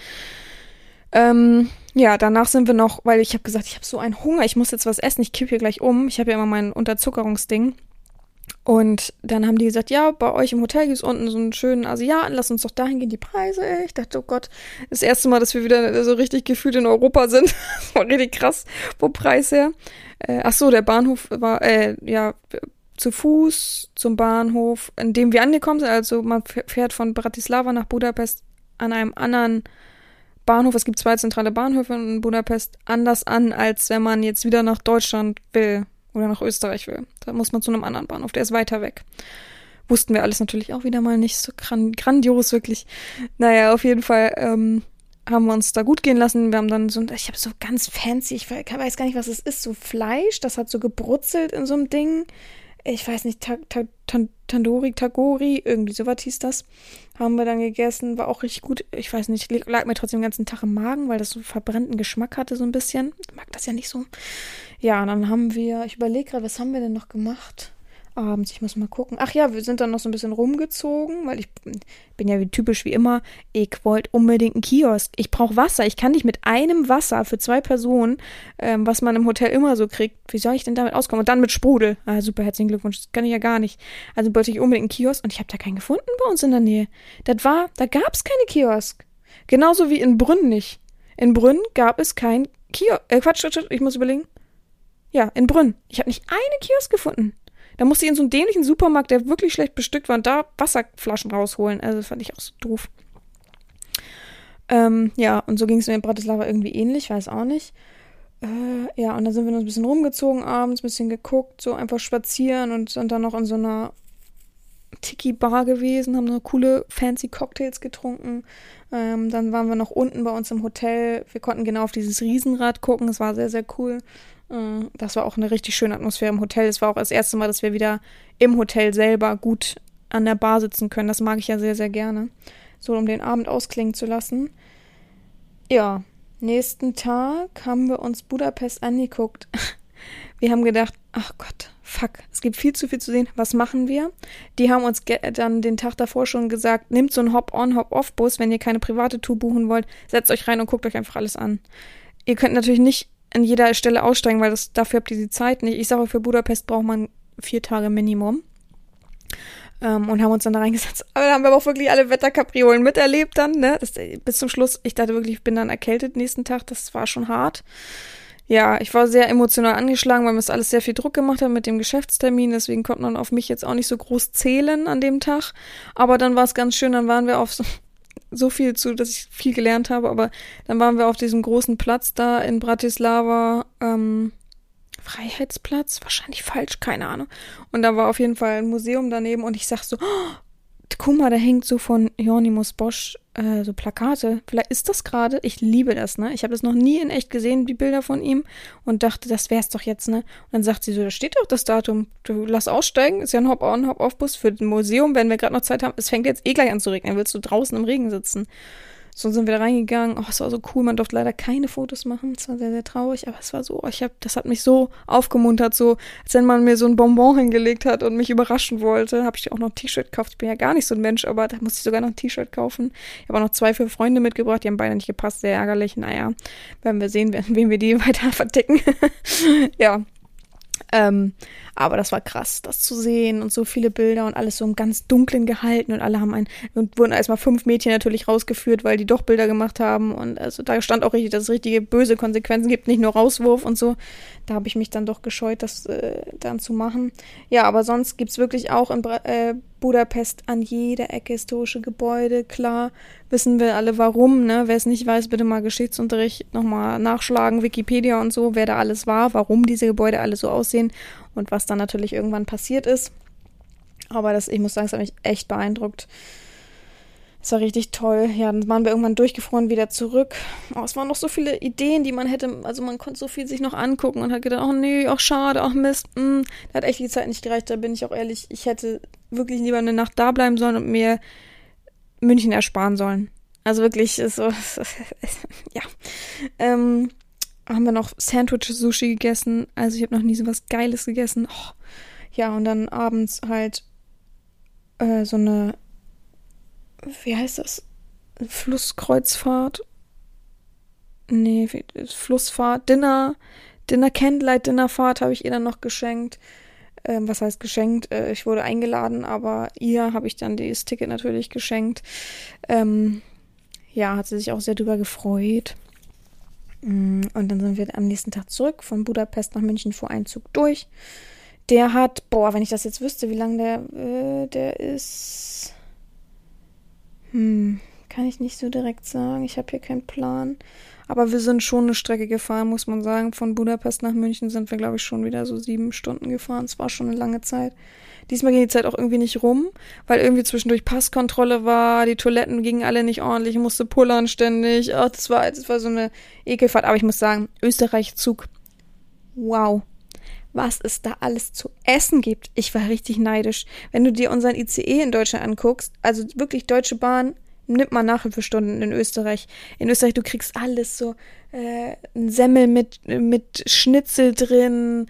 Ähm, ja, danach sind wir noch, weil ich habe gesagt, ich habe so einen Hunger, ich muss jetzt was essen, ich kippe hier gleich um. Ich habe ja immer mein Unterzuckerungsding. Und dann haben die gesagt, ja, bei euch im Hotel gibt es unten so einen schönen Asiaten, lass uns doch dahin gehen, die Preise. Ich dachte, oh Gott, das erste Mal, dass wir wieder so richtig gefühlt in Europa sind. das war richtig krass, wo Preis her. Äh, ach so, der Bahnhof war, äh, ja, zu Fuß zum Bahnhof, in dem wir angekommen sind. Also man fährt von Bratislava nach Budapest an einem anderen Bahnhof, es gibt zwei zentrale Bahnhöfe in Budapest, anders an, als wenn man jetzt wieder nach Deutschland will oder nach Österreich will. Da muss man zu einem anderen Bahnhof, der ist weiter weg. Wussten wir alles natürlich auch wieder mal nicht so gran grandios, wirklich. Naja, auf jeden Fall ähm, haben wir uns da gut gehen lassen. Wir haben dann so, ich habe so ganz fancy, ich weiß gar nicht, was es ist, so Fleisch, das hat so gebrutzelt in so einem Ding. Ich weiß nicht, ta ta ta Tandoori, Tagori, irgendwie sowas hieß das. Haben wir dann gegessen, war auch richtig gut. Ich weiß nicht, lag mir trotzdem den ganzen Tag im Magen, weil das so verbrennten Geschmack hatte, so ein bisschen. Ich mag das ja nicht so. Ja, dann haben wir, ich überlege gerade, was haben wir denn noch gemacht? Abends. Ich muss mal gucken. Ach ja, wir sind dann noch so ein bisschen rumgezogen, weil ich bin ja wie typisch wie immer. Ich wollte unbedingt einen Kiosk. Ich brauche Wasser. Ich kann nicht mit einem Wasser für zwei Personen, ähm, was man im Hotel immer so kriegt. Wie soll ich denn damit auskommen? Und dann mit Sprudel. Ah, super, herzlichen Glückwunsch. Das kann ich ja gar nicht. Also wollte ich unbedingt einen Kiosk und ich habe da keinen gefunden bei uns in der Nähe. Das war, da gab es keine Kiosk. Genauso wie in Brünn nicht. In Brünn gab es kein Kiosk. Äh, Quatsch, ich muss überlegen. Ja, in Brünn. Ich habe nicht einen Kiosk gefunden. Da musste ich in so einen dämlichen Supermarkt, der wirklich schlecht bestückt war, und da Wasserflaschen rausholen. Also fand ich auch so doof. Ähm, ja, und so ging es mir in Bratislava irgendwie ähnlich, weiß auch nicht. Äh, ja, und dann sind wir noch ein bisschen rumgezogen abends, ein bisschen geguckt, so einfach spazieren und sind dann noch in so einer Tiki-Bar gewesen, haben so coole, fancy Cocktails getrunken. Ähm, dann waren wir noch unten bei uns im Hotel. Wir konnten genau auf dieses Riesenrad gucken. Es war sehr, sehr cool. Mm, das war auch eine richtig schöne Atmosphäre im Hotel. Es war auch das erste Mal, dass wir wieder im Hotel selber gut an der Bar sitzen können. Das mag ich ja sehr, sehr gerne. So, um den Abend ausklingen zu lassen. Ja, nächsten Tag haben wir uns Budapest angeguckt. Wir haben gedacht, ach Gott, fuck, es gibt viel zu viel zu sehen. Was machen wir? Die haben uns dann den Tag davor schon gesagt, nehmt so einen Hop-on, Hop-off-Bus, wenn ihr keine private Tour buchen wollt, setzt euch rein und guckt euch einfach alles an. Ihr könnt natürlich nicht an jeder Stelle aussteigen, weil das, dafür habt ihr die Zeit nicht. Ich sage, für Budapest braucht man vier Tage Minimum. Ähm, und haben uns dann da reingesetzt. Aber da haben wir auch wirklich alle Wetterkapriolen miterlebt dann, ne? Das, bis zum Schluss, ich dachte wirklich, ich bin dann erkältet nächsten Tag. Das war schon hart. Ja, ich war sehr emotional angeschlagen, weil mir das alles sehr viel Druck gemacht hat mit dem Geschäftstermin. Deswegen konnte man auf mich jetzt auch nicht so groß zählen an dem Tag. Aber dann war es ganz schön, dann waren wir auf so, so viel zu, dass ich viel gelernt habe, aber dann waren wir auf diesem großen Platz da in Bratislava, ähm, Freiheitsplatz, wahrscheinlich falsch, keine Ahnung. Und da war auf jeden Fall ein Museum daneben und ich sag so, oh, guck mal, da hängt so von Hieronymus Bosch äh, so Plakate. Vielleicht ist das gerade. Ich liebe das, ne? Ich habe das noch nie in echt gesehen, die Bilder von ihm, und dachte, das wär's doch jetzt, ne? Und dann sagt sie so, da steht doch das Datum. Du lass aussteigen, ist ja ein Hop-on, Hop-off-Bus für ein Museum, wenn wir gerade noch Zeit haben. Es fängt jetzt eh gleich an zu regnen. Willst du draußen im Regen sitzen? So sind wir da reingegangen. Oh, es war so cool. Man durfte leider keine Fotos machen. Es war sehr, sehr traurig. Aber es war so, ich hab, das hat mich so aufgemuntert, so, als wenn man mir so ein Bonbon hingelegt hat und mich überraschen wollte. Habe ich auch noch ein T-Shirt gekauft. Ich bin ja gar nicht so ein Mensch, aber da musste ich sogar noch ein T-Shirt kaufen. Ich habe auch noch zwei für Freunde mitgebracht. Die haben beide nicht gepasst. Sehr ärgerlich. Naja, werden wir sehen, wem wir die weiter verticken. ja. Ähm, aber das war krass, das zu sehen und so viele Bilder und alles so im ganz Dunklen gehalten und alle haben ein, und wurden erstmal fünf Mädchen natürlich rausgeführt, weil die doch Bilder gemacht haben und also da stand auch richtig, dass es richtige böse Konsequenzen gibt, nicht nur Rauswurf und so. Da habe ich mich dann doch gescheut, das äh, dann zu machen. Ja, aber sonst gibt's wirklich auch in Bra äh, Budapest an jeder Ecke historische Gebäude. Klar, wissen wir alle warum, ne? Wer es nicht weiß, bitte mal Geschichtsunterricht nochmal nachschlagen, Wikipedia und so, wer da alles war, warum diese Gebäude alle so aussehen und was dann natürlich irgendwann passiert ist. Aber das, ich muss sagen, es hat mich echt beeindruckt. Es war richtig toll. Ja, dann waren wir irgendwann durchgefroren wieder zurück. Oh, es waren noch so viele Ideen, die man hätte, also man konnte so viel sich noch angucken und hat gedacht, oh nee, auch schade, ach Mist. Mh. Hm. Da hat echt die Zeit nicht gereicht, da bin ich auch ehrlich. Ich hätte wirklich lieber eine Nacht da bleiben sollen und mir München ersparen sollen. Also wirklich, so, ja. Ähm, haben wir noch Sandwich-Sushi gegessen. Also ich habe noch nie so was Geiles gegessen. Oh. Ja, und dann abends halt äh, so eine, wie heißt das? Flusskreuzfahrt. Nee, Flussfahrt, Dinner, Dinner Candlelight Dinnerfahrt habe ich ihr dann noch geschenkt. Ähm, was heißt geschenkt? Äh, ich wurde eingeladen, aber ihr habe ich dann das Ticket natürlich geschenkt. Ähm, ja, hat sie sich auch sehr drüber gefreut. Mm, und dann sind wir am nächsten Tag zurück von Budapest nach München vor Einzug durch. Der hat, boah, wenn ich das jetzt wüsste, wie lang der, äh, der ist. Hm, Kann ich nicht so direkt sagen. Ich habe hier keinen Plan. Aber wir sind schon eine Strecke gefahren, muss man sagen. Von Budapest nach München sind wir, glaube ich, schon wieder so sieben Stunden gefahren. Es war schon eine lange Zeit. Diesmal ging die Zeit auch irgendwie nicht rum, weil irgendwie zwischendurch Passkontrolle war, die Toiletten gingen alle nicht ordentlich, ich musste pullern ständig. Ach, das war, das war so eine Ekelfahrt. Aber ich muss sagen, Österreich-Zug. Wow. Was es da alles zu essen gibt. Ich war richtig neidisch. Wenn du dir unseren ICE in Deutschland anguckst, also wirklich Deutsche Bahn, nimmt man Nachhilfestunden in Österreich. In Österreich, du kriegst alles so, äh, ein Semmel mit, mit Schnitzel drin,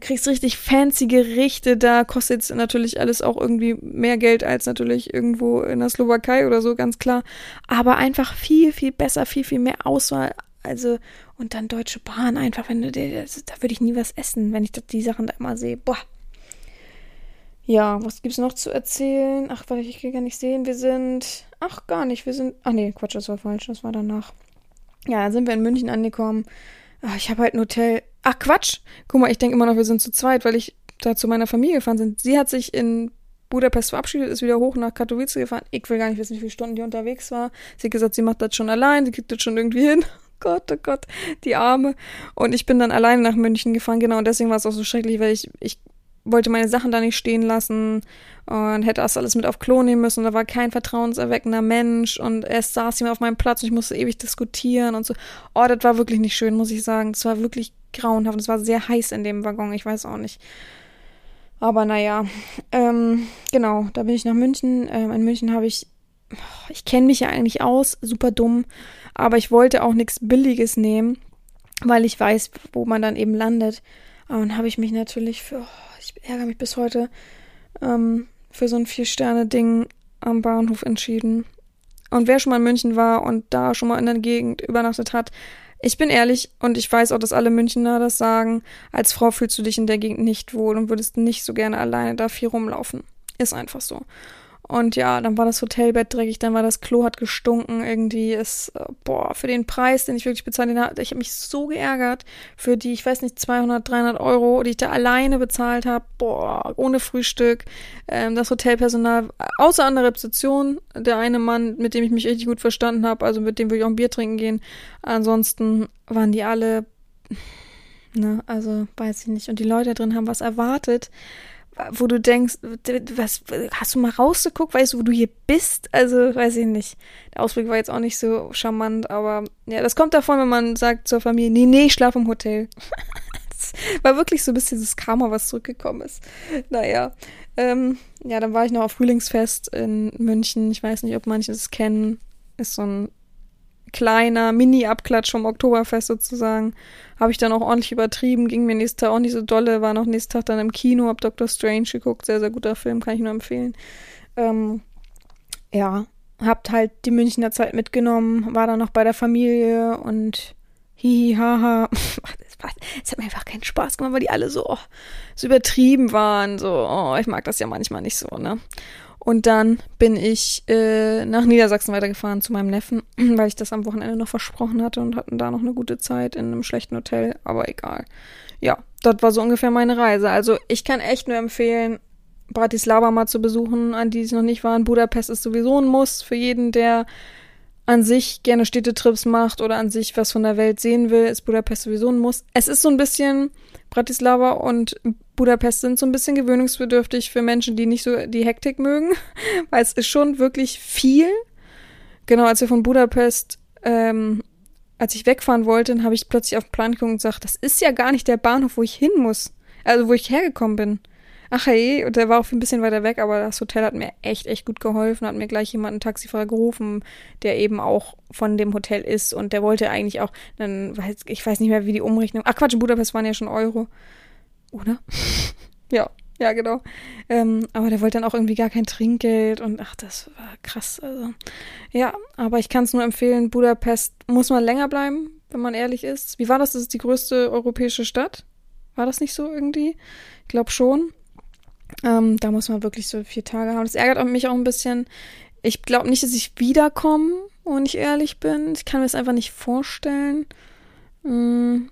kriegst richtig fancy Gerichte, da kostet natürlich alles auch irgendwie mehr Geld als natürlich irgendwo in der Slowakei oder so, ganz klar. Aber einfach viel, viel besser, viel, viel mehr Auswahl. Also, und dann Deutsche Bahn einfach, wenn du dir, da würde ich nie was essen, wenn ich die Sachen da immer sehe. Boah. Ja, was gibt's noch zu erzählen? Ach, warte, ich kann gar nicht sehen. Wir sind. Ach, gar nicht. Wir sind. Ach nee, Quatsch, das war falsch. Das war danach. Ja, dann sind wir in München angekommen. Ach, ich habe halt ein Hotel. Ach, Quatsch. Guck mal, ich denke immer noch, wir sind zu zweit, weil ich da zu meiner Familie gefahren bin. Sie hat sich in Budapest verabschiedet, ist wieder hoch nach Katowice gefahren. Ich will gar nicht wissen, wie viele Stunden die unterwegs war. Sie hat gesagt, sie macht das schon allein, sie kriegt das schon irgendwie hin. Oh Gott, oh Gott, die Arme. Und ich bin dann alleine nach München gefahren, genau, und deswegen war es auch so schrecklich, weil ich, ich wollte meine Sachen da nicht stehen lassen und hätte das alles mit auf Klo nehmen müssen. Und da war kein vertrauenserweckender Mensch und erst saß jemand auf meinem Platz und ich musste ewig diskutieren und so. Oh, das war wirklich nicht schön, muss ich sagen. Es war wirklich grauenhaft und es war sehr heiß in dem Waggon, ich weiß auch nicht. Aber naja, ähm, genau, da bin ich nach München. Ähm, in München habe ich, ich kenne mich ja eigentlich aus, super dumm, aber ich wollte auch nichts Billiges nehmen, weil ich weiß, wo man dann eben landet. Und habe ich mich natürlich für, oh, ich ärgere mich bis heute, ähm, für so ein Vier-Sterne-Ding am Bahnhof entschieden. Und wer schon mal in München war und da schon mal in der Gegend übernachtet hat, ich bin ehrlich und ich weiß auch, dass alle Münchner das sagen, als Frau fühlst du dich in der Gegend nicht wohl und würdest nicht so gerne alleine da viel rumlaufen. Ist einfach so. Und ja, dann war das Hotelbett dreckig, dann war das Klo hat gestunken irgendwie. Ist, äh, boah, für den Preis, den ich wirklich bezahlt habe, ich habe mich so geärgert für die, ich weiß nicht, 200, 300 Euro, die ich da alleine bezahlt habe. Boah, ohne Frühstück. Ähm, das Hotelpersonal, außer an der Rezeption, der eine Mann, mit dem ich mich richtig gut verstanden habe, also mit dem würde ich auch ein Bier trinken gehen. Ansonsten waren die alle, ne, also weiß ich nicht. Und die Leute drin haben was erwartet wo du denkst, was, hast du mal rausgeguckt, weißt du, wo du hier bist? Also, weiß ich nicht. Der Ausblick war jetzt auch nicht so charmant, aber ja, das kommt davon, wenn man sagt zur Familie, nee, nee, ich schlafe im Hotel. das war wirklich so ein bisschen das Karma, was zurückgekommen ist. Naja, ähm, ja, dann war ich noch auf Frühlingsfest in München. Ich weiß nicht, ob manche es kennen. Ist so ein kleiner Mini-Abklatsch vom Oktoberfest sozusagen. Habe ich dann auch ordentlich übertrieben, ging mir nächsten Tag auch nicht so dolle, war noch nächsten Tag dann im Kino, hab Doctor Strange geguckt, sehr, sehr guter Film, kann ich nur empfehlen. Ähm, ja, habt halt die Münchner Zeit mitgenommen, war dann noch bei der Familie und hihi, haha. Es hat mir einfach keinen Spaß gemacht, weil die alle so, so übertrieben waren. So, oh, ich mag das ja manchmal nicht so, ne? Und dann bin ich äh, nach Niedersachsen weitergefahren zu meinem Neffen, weil ich das am Wochenende noch versprochen hatte und hatten da noch eine gute Zeit in einem schlechten Hotel, aber egal. Ja, das war so ungefähr meine Reise. Also ich kann echt nur empfehlen, Bratislava mal zu besuchen, an die ich noch nicht waren. Budapest ist sowieso ein Muss für jeden, der an sich gerne Städtetrips macht oder an sich was von der Welt sehen will, ist Budapest sowieso ein Muss. Es ist so ein bisschen Bratislava und Budapest sind so ein bisschen gewöhnungsbedürftig für Menschen, die nicht so die Hektik mögen, weil es ist schon wirklich viel. Genau, als wir von Budapest, ähm, als ich wegfahren wollte, dann habe ich plötzlich auf den Plan geguckt und gesagt, das ist ja gar nicht der Bahnhof, wo ich hin muss. Also wo ich hergekommen bin. Ach hey, und der war auch ein bisschen weiter weg, aber das Hotel hat mir echt, echt gut geholfen, hat mir gleich jemand einen Taxifahrer gerufen, der eben auch von dem Hotel ist und der wollte eigentlich auch, dann, ich weiß nicht mehr, wie die Umrechnung, ach Quatsch, in Budapest waren ja schon Euro, oder? ja, ja, genau. Ähm, aber der wollte dann auch irgendwie gar kein Trinkgeld und ach, das war krass. Also, ja, aber ich kann es nur empfehlen, Budapest muss man länger bleiben, wenn man ehrlich ist. Wie war das? Das ist die größte europäische Stadt. War das nicht so irgendwie? Ich glaube schon. Ähm, da muss man wirklich so vier Tage haben. Das ärgert mich auch ein bisschen. Ich glaube nicht, dass ich wiederkomme, wenn ich ehrlich bin. Ich kann mir das einfach nicht vorstellen. Mhm.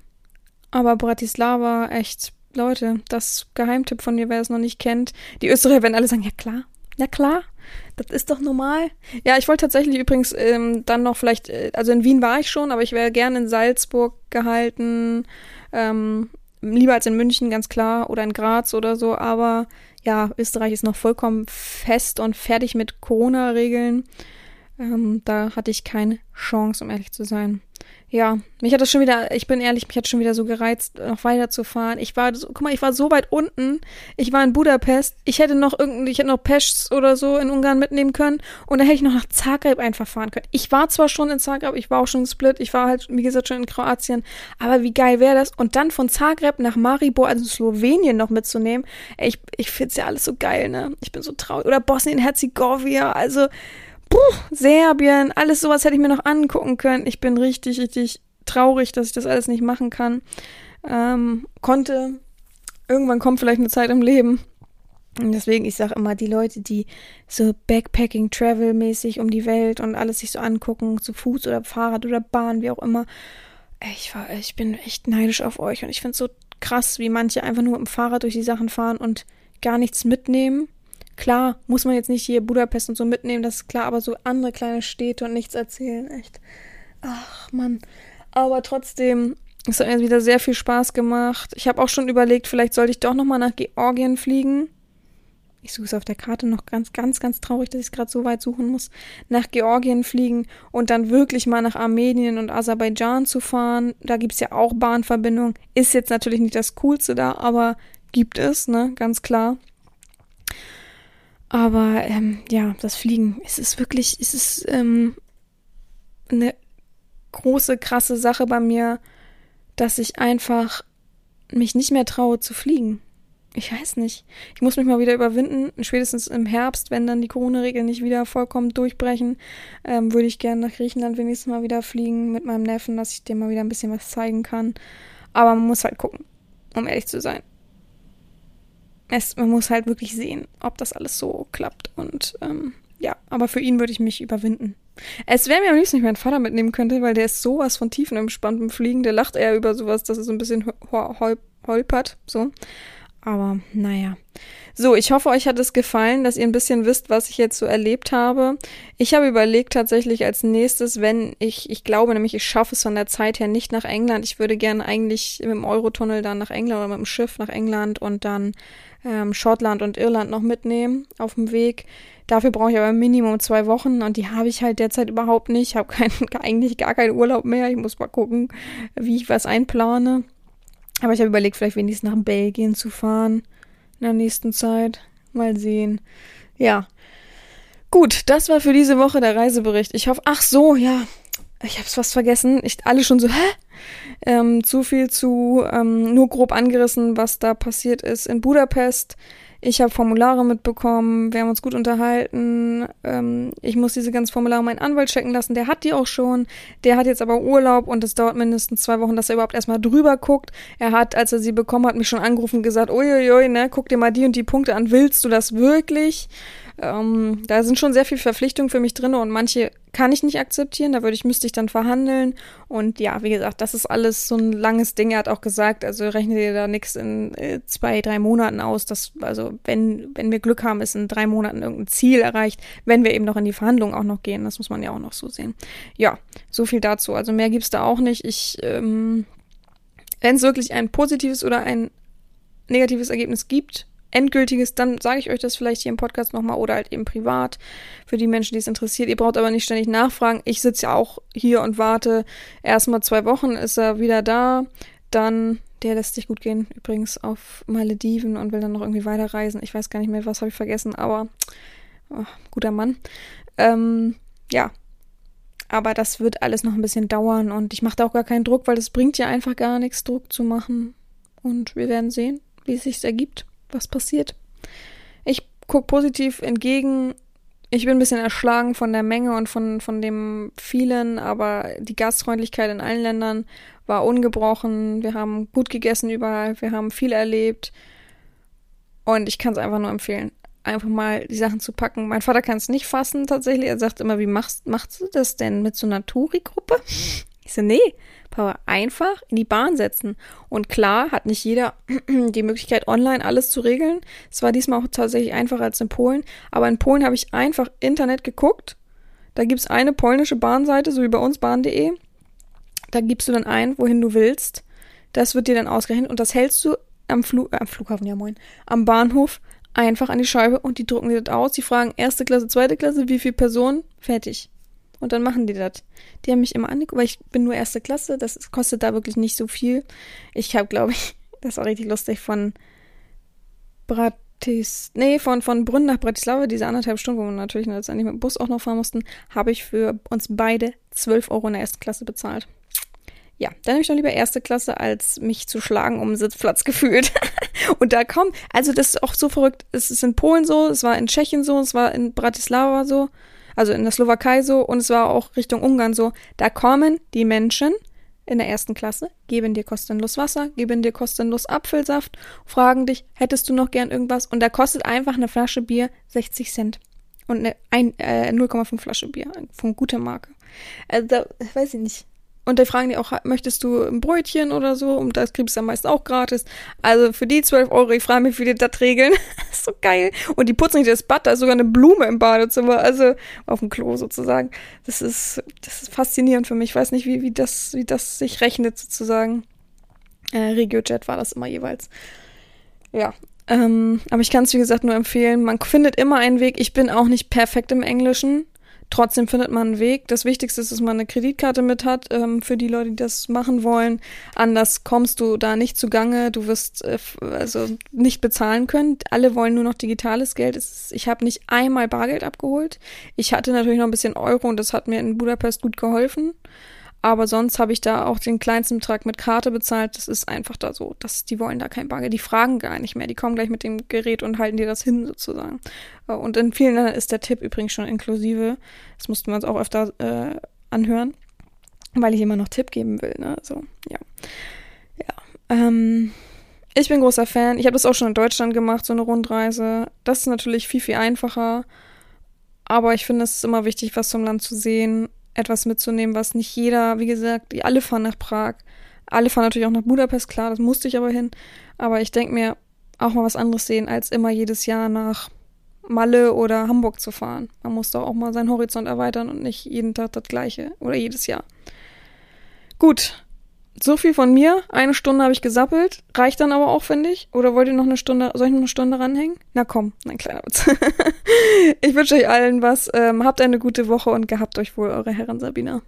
Aber Bratislava, echt, Leute, das Geheimtipp von mir, wer es noch nicht kennt. Die Österreicher werden alle sagen, ja klar, ja klar. Das ist doch normal. Ja, ich wollte tatsächlich übrigens ähm, dann noch vielleicht, äh, also in Wien war ich schon, aber ich wäre gerne in Salzburg gehalten. Ähm, lieber als in München, ganz klar, oder in Graz oder so. Aber ja, Österreich ist noch vollkommen fest und fertig mit Corona-Regeln. Ähm, da hatte ich keine Chance, um ehrlich zu sein ja, mich hat das schon wieder, ich bin ehrlich, mich hat schon wieder so gereizt, noch weiterzufahren. Ich war, so, guck mal, ich war so weit unten. Ich war in Budapest. Ich hätte noch irgendwie, ich hätte noch Pest oder so in Ungarn mitnehmen können. Und dann hätte ich noch nach Zagreb einfach fahren können. Ich war zwar schon in Zagreb, ich war auch schon in Split, ich war halt, wie gesagt, schon in Kroatien. Aber wie geil wäre das? Und dann von Zagreb nach Maribor, also Slowenien noch mitzunehmen. Ey, ich, ich find's ja alles so geil, ne? Ich bin so traurig. Oder Bosnien-Herzegowina, also, puh, Serbien, alles sowas hätte ich mir noch angucken können. Ich bin richtig, richtig traurig, dass ich das alles nicht machen kann. Ähm, konnte. Irgendwann kommt vielleicht eine Zeit im Leben. Und deswegen, ich sage immer, die Leute, die so Backpacking, Travel-mäßig um die Welt und alles sich so angucken, zu Fuß oder Fahrrad oder Bahn, wie auch immer. Ich, war, ich bin echt neidisch auf euch und ich finde es so krass, wie manche einfach nur mit dem Fahrrad durch die Sachen fahren und gar nichts mitnehmen Klar, muss man jetzt nicht hier Budapest und so mitnehmen, das ist klar, aber so andere kleine Städte und nichts erzählen, echt. Ach, Mann. Aber trotzdem, es hat mir wieder sehr viel Spaß gemacht. Ich habe auch schon überlegt, vielleicht sollte ich doch nochmal nach Georgien fliegen. Ich suche es auf der Karte noch ganz, ganz, ganz traurig, dass ich es gerade so weit suchen muss. Nach Georgien fliegen und dann wirklich mal nach Armenien und Aserbaidschan zu fahren. Da gibt es ja auch Bahnverbindungen. Ist jetzt natürlich nicht das Coolste da, aber gibt es, ne, ganz klar. Aber ähm, ja, das Fliegen, es ist wirklich, es ist ähm, eine große, krasse Sache bei mir, dass ich einfach mich nicht mehr traue zu fliegen. Ich weiß nicht. Ich muss mich mal wieder überwinden. Spätestens im Herbst, wenn dann die Corona-Regeln nicht wieder vollkommen durchbrechen, ähm, würde ich gerne nach Griechenland wenigstens mal wieder fliegen mit meinem Neffen, dass ich dem mal wieder ein bisschen was zeigen kann. Aber man muss halt gucken, um ehrlich zu sein es, man muss halt wirklich sehen, ob das alles so klappt. Und ähm, ja, aber für ihn würde ich mich überwinden. Es wäre mir am liebsten, wenn ich meinen Vater mitnehmen könnte, weil der ist sowas von tiefenentspannt beim Fliegen. Der lacht eher über sowas, dass er so ein bisschen hol holpert. So. Aber naja. So, ich hoffe, euch hat es gefallen, dass ihr ein bisschen wisst, was ich jetzt so erlebt habe. Ich habe überlegt tatsächlich als nächstes, wenn ich, ich glaube nämlich, ich schaffe es von der Zeit her nicht nach England. Ich würde gerne eigentlich mit dem Eurotunnel dann nach England oder mit dem Schiff nach England und dann ähm, Schottland und Irland noch mitnehmen auf dem Weg. Dafür brauche ich aber Minimum zwei Wochen und die habe ich halt derzeit überhaupt nicht. Ich habe kein, eigentlich gar keinen Urlaub mehr. Ich muss mal gucken, wie ich was einplane. Aber ich habe überlegt, vielleicht wenigstens nach Belgien zu fahren in der nächsten Zeit. Mal sehen. Ja. Gut, das war für diese Woche der Reisebericht. Ich hoffe, ach so, ja, ich hab's fast vergessen. Ich alle schon so, hä? Ähm, zu viel zu, ähm, nur grob angerissen, was da passiert ist in Budapest. Ich habe Formulare mitbekommen, wir haben uns gut unterhalten. Ähm, ich muss diese ganzen Formulare meinen Anwalt checken lassen. Der hat die auch schon. Der hat jetzt aber Urlaub und es dauert mindestens zwei Wochen, dass er überhaupt erstmal drüber guckt. Er hat, als er sie bekommen hat, mich schon angerufen und gesagt, uiuiui, ne, guck dir mal die und die Punkte an. Willst du das wirklich? Ähm, da sind schon sehr viele Verpflichtungen für mich drin und manche kann ich nicht akzeptieren. Da würde ich, müsste ich dann verhandeln. Und ja, wie gesagt, das ist alles so ein langes Ding. Er hat auch gesagt, also rechne dir da nichts in äh, zwei, drei Monaten aus. Das, also wenn, wenn wir Glück haben, ist in drei Monaten irgendein Ziel erreicht, wenn wir eben noch in die Verhandlungen auch noch gehen. Das muss man ja auch noch so sehen. Ja, so viel dazu. Also mehr gibt's da auch nicht. Ich, ähm, wenn es wirklich ein positives oder ein negatives Ergebnis gibt, endgültiges, dann sage ich euch das vielleicht hier im Podcast nochmal oder halt eben privat für die Menschen, die es interessiert. Ihr braucht aber nicht ständig nachfragen. Ich sitze ja auch hier und warte. Erstmal zwei Wochen ist er wieder da. Dann, der lässt sich gut gehen, übrigens auf Malediven und will dann noch irgendwie weiterreisen. Ich weiß gar nicht mehr, was habe ich vergessen, aber oh, guter Mann. Ähm, ja. Aber das wird alles noch ein bisschen dauern und ich mache da auch gar keinen Druck, weil es bringt ja einfach gar nichts, Druck zu machen. Und wir werden sehen, wie es sich ergibt was passiert. Ich gucke positiv entgegen. Ich bin ein bisschen erschlagen von der Menge und von, von dem vielen, aber die Gastfreundlichkeit in allen Ländern war ungebrochen. Wir haben gut gegessen überall, wir haben viel erlebt. Und ich kann es einfach nur empfehlen, einfach mal die Sachen zu packen. Mein Vater kann es nicht fassen tatsächlich. Er sagt immer, wie machst, machst du das denn mit so einer Touri-Gruppe? Ich so, nee, Papa, einfach in die Bahn setzen. Und klar hat nicht jeder die Möglichkeit, online alles zu regeln. Es war diesmal auch tatsächlich einfacher als in Polen. Aber in Polen habe ich einfach Internet geguckt. Da gibt es eine polnische Bahnseite, so wie bei uns bahn.de. Da gibst du dann ein, wohin du willst. Das wird dir dann ausgerechnet und das hältst du am, Flu äh, am Flughafen, ja moin, am Bahnhof einfach an die Scheibe und die drucken dir das aus. Die fragen erste Klasse, zweite Klasse, wie viele Personen, fertig. Und dann machen die das. Die haben mich immer angeguckt, weil ich bin nur erste Klasse, das kostet da wirklich nicht so viel. Ich habe, glaube ich, das war richtig lustig, von Bratis, nee, von, von Brünn nach Bratislava, diese anderthalb Stunden, wo wir natürlich letztendlich mit dem Bus auch noch fahren mussten, habe ich für uns beide 12 Euro in der ersten Klasse bezahlt. Ja, dann habe ich doch lieber erste Klasse, als mich zu schlagen um einen Sitzplatz gefühlt. und da kommen, also das ist auch so verrückt, es ist in Polen so, es war in Tschechien so, es war in Bratislava so, also in der Slowakei so und es war auch Richtung Ungarn so. Da kommen die Menschen in der ersten Klasse, geben dir kostenlos Wasser, geben dir kostenlos Apfelsaft, fragen dich, hättest du noch gern irgendwas? Und da kostet einfach eine Flasche Bier 60 Cent. Und eine äh, 0,5 Flasche Bier von guter Marke. Also da, weiß ich nicht. Und da fragen die auch, möchtest du ein Brötchen oder so? Und das kriegst du am meisten auch gratis. Also für die 12 Euro, ich frage mich, wie die das regeln. so geil. Und die putzen nicht das Bad, da ist sogar eine Blume im Badezimmer, also auf dem Klo sozusagen. Das ist, das ist faszinierend für mich. Ich weiß nicht, wie, wie das, wie das sich rechnet sozusagen. Äh, RegioJet war das immer jeweils. Ja, ähm, aber ich kann es, wie gesagt, nur empfehlen. Man findet immer einen Weg. Ich bin auch nicht perfekt im Englischen. Trotzdem findet man einen Weg. Das Wichtigste ist, dass man eine Kreditkarte mit hat ähm, für die Leute, die das machen wollen. Anders kommst du da nicht zugange. Du wirst äh, also nicht bezahlen können. Alle wollen nur noch digitales Geld. Ist, ich habe nicht einmal Bargeld abgeholt. Ich hatte natürlich noch ein bisschen Euro und das hat mir in Budapest gut geholfen. Aber sonst habe ich da auch den kleinsten Betrag mit Karte bezahlt. Das ist einfach da so. dass die wollen da kein Bargeld. Die fragen gar nicht mehr. Die kommen gleich mit dem Gerät und halten dir das hin sozusagen. Äh, und in vielen Ländern ist der Tipp übrigens schon inklusive. Das mussten wir uns auch öfter äh, anhören, weil ich immer noch Tipp geben will. Ne? So, ja. Ja. Ähm, ich bin großer Fan. Ich habe das auch schon in Deutschland gemacht, so eine Rundreise. Das ist natürlich viel, viel einfacher. Aber ich finde, es ist immer wichtig, was zum Land zu sehen etwas mitzunehmen, was nicht jeder, wie gesagt, alle fahren nach Prag. Alle fahren natürlich auch nach Budapest, klar, das musste ich aber hin. Aber ich denke mir, auch mal was anderes sehen, als immer jedes Jahr nach Malle oder Hamburg zu fahren. Man muss doch auch mal seinen Horizont erweitern und nicht jeden Tag das gleiche oder jedes Jahr. Gut, so viel von mir. Eine Stunde habe ich gesappelt. Reicht dann aber auch, finde ich. Oder wollt ihr noch eine Stunde, soll ich noch eine Stunde ranhängen? Na komm, ein kleiner Witz. ich wünsche euch allen was. Ähm, habt eine gute Woche und gehabt euch wohl, eure Herren Sabina.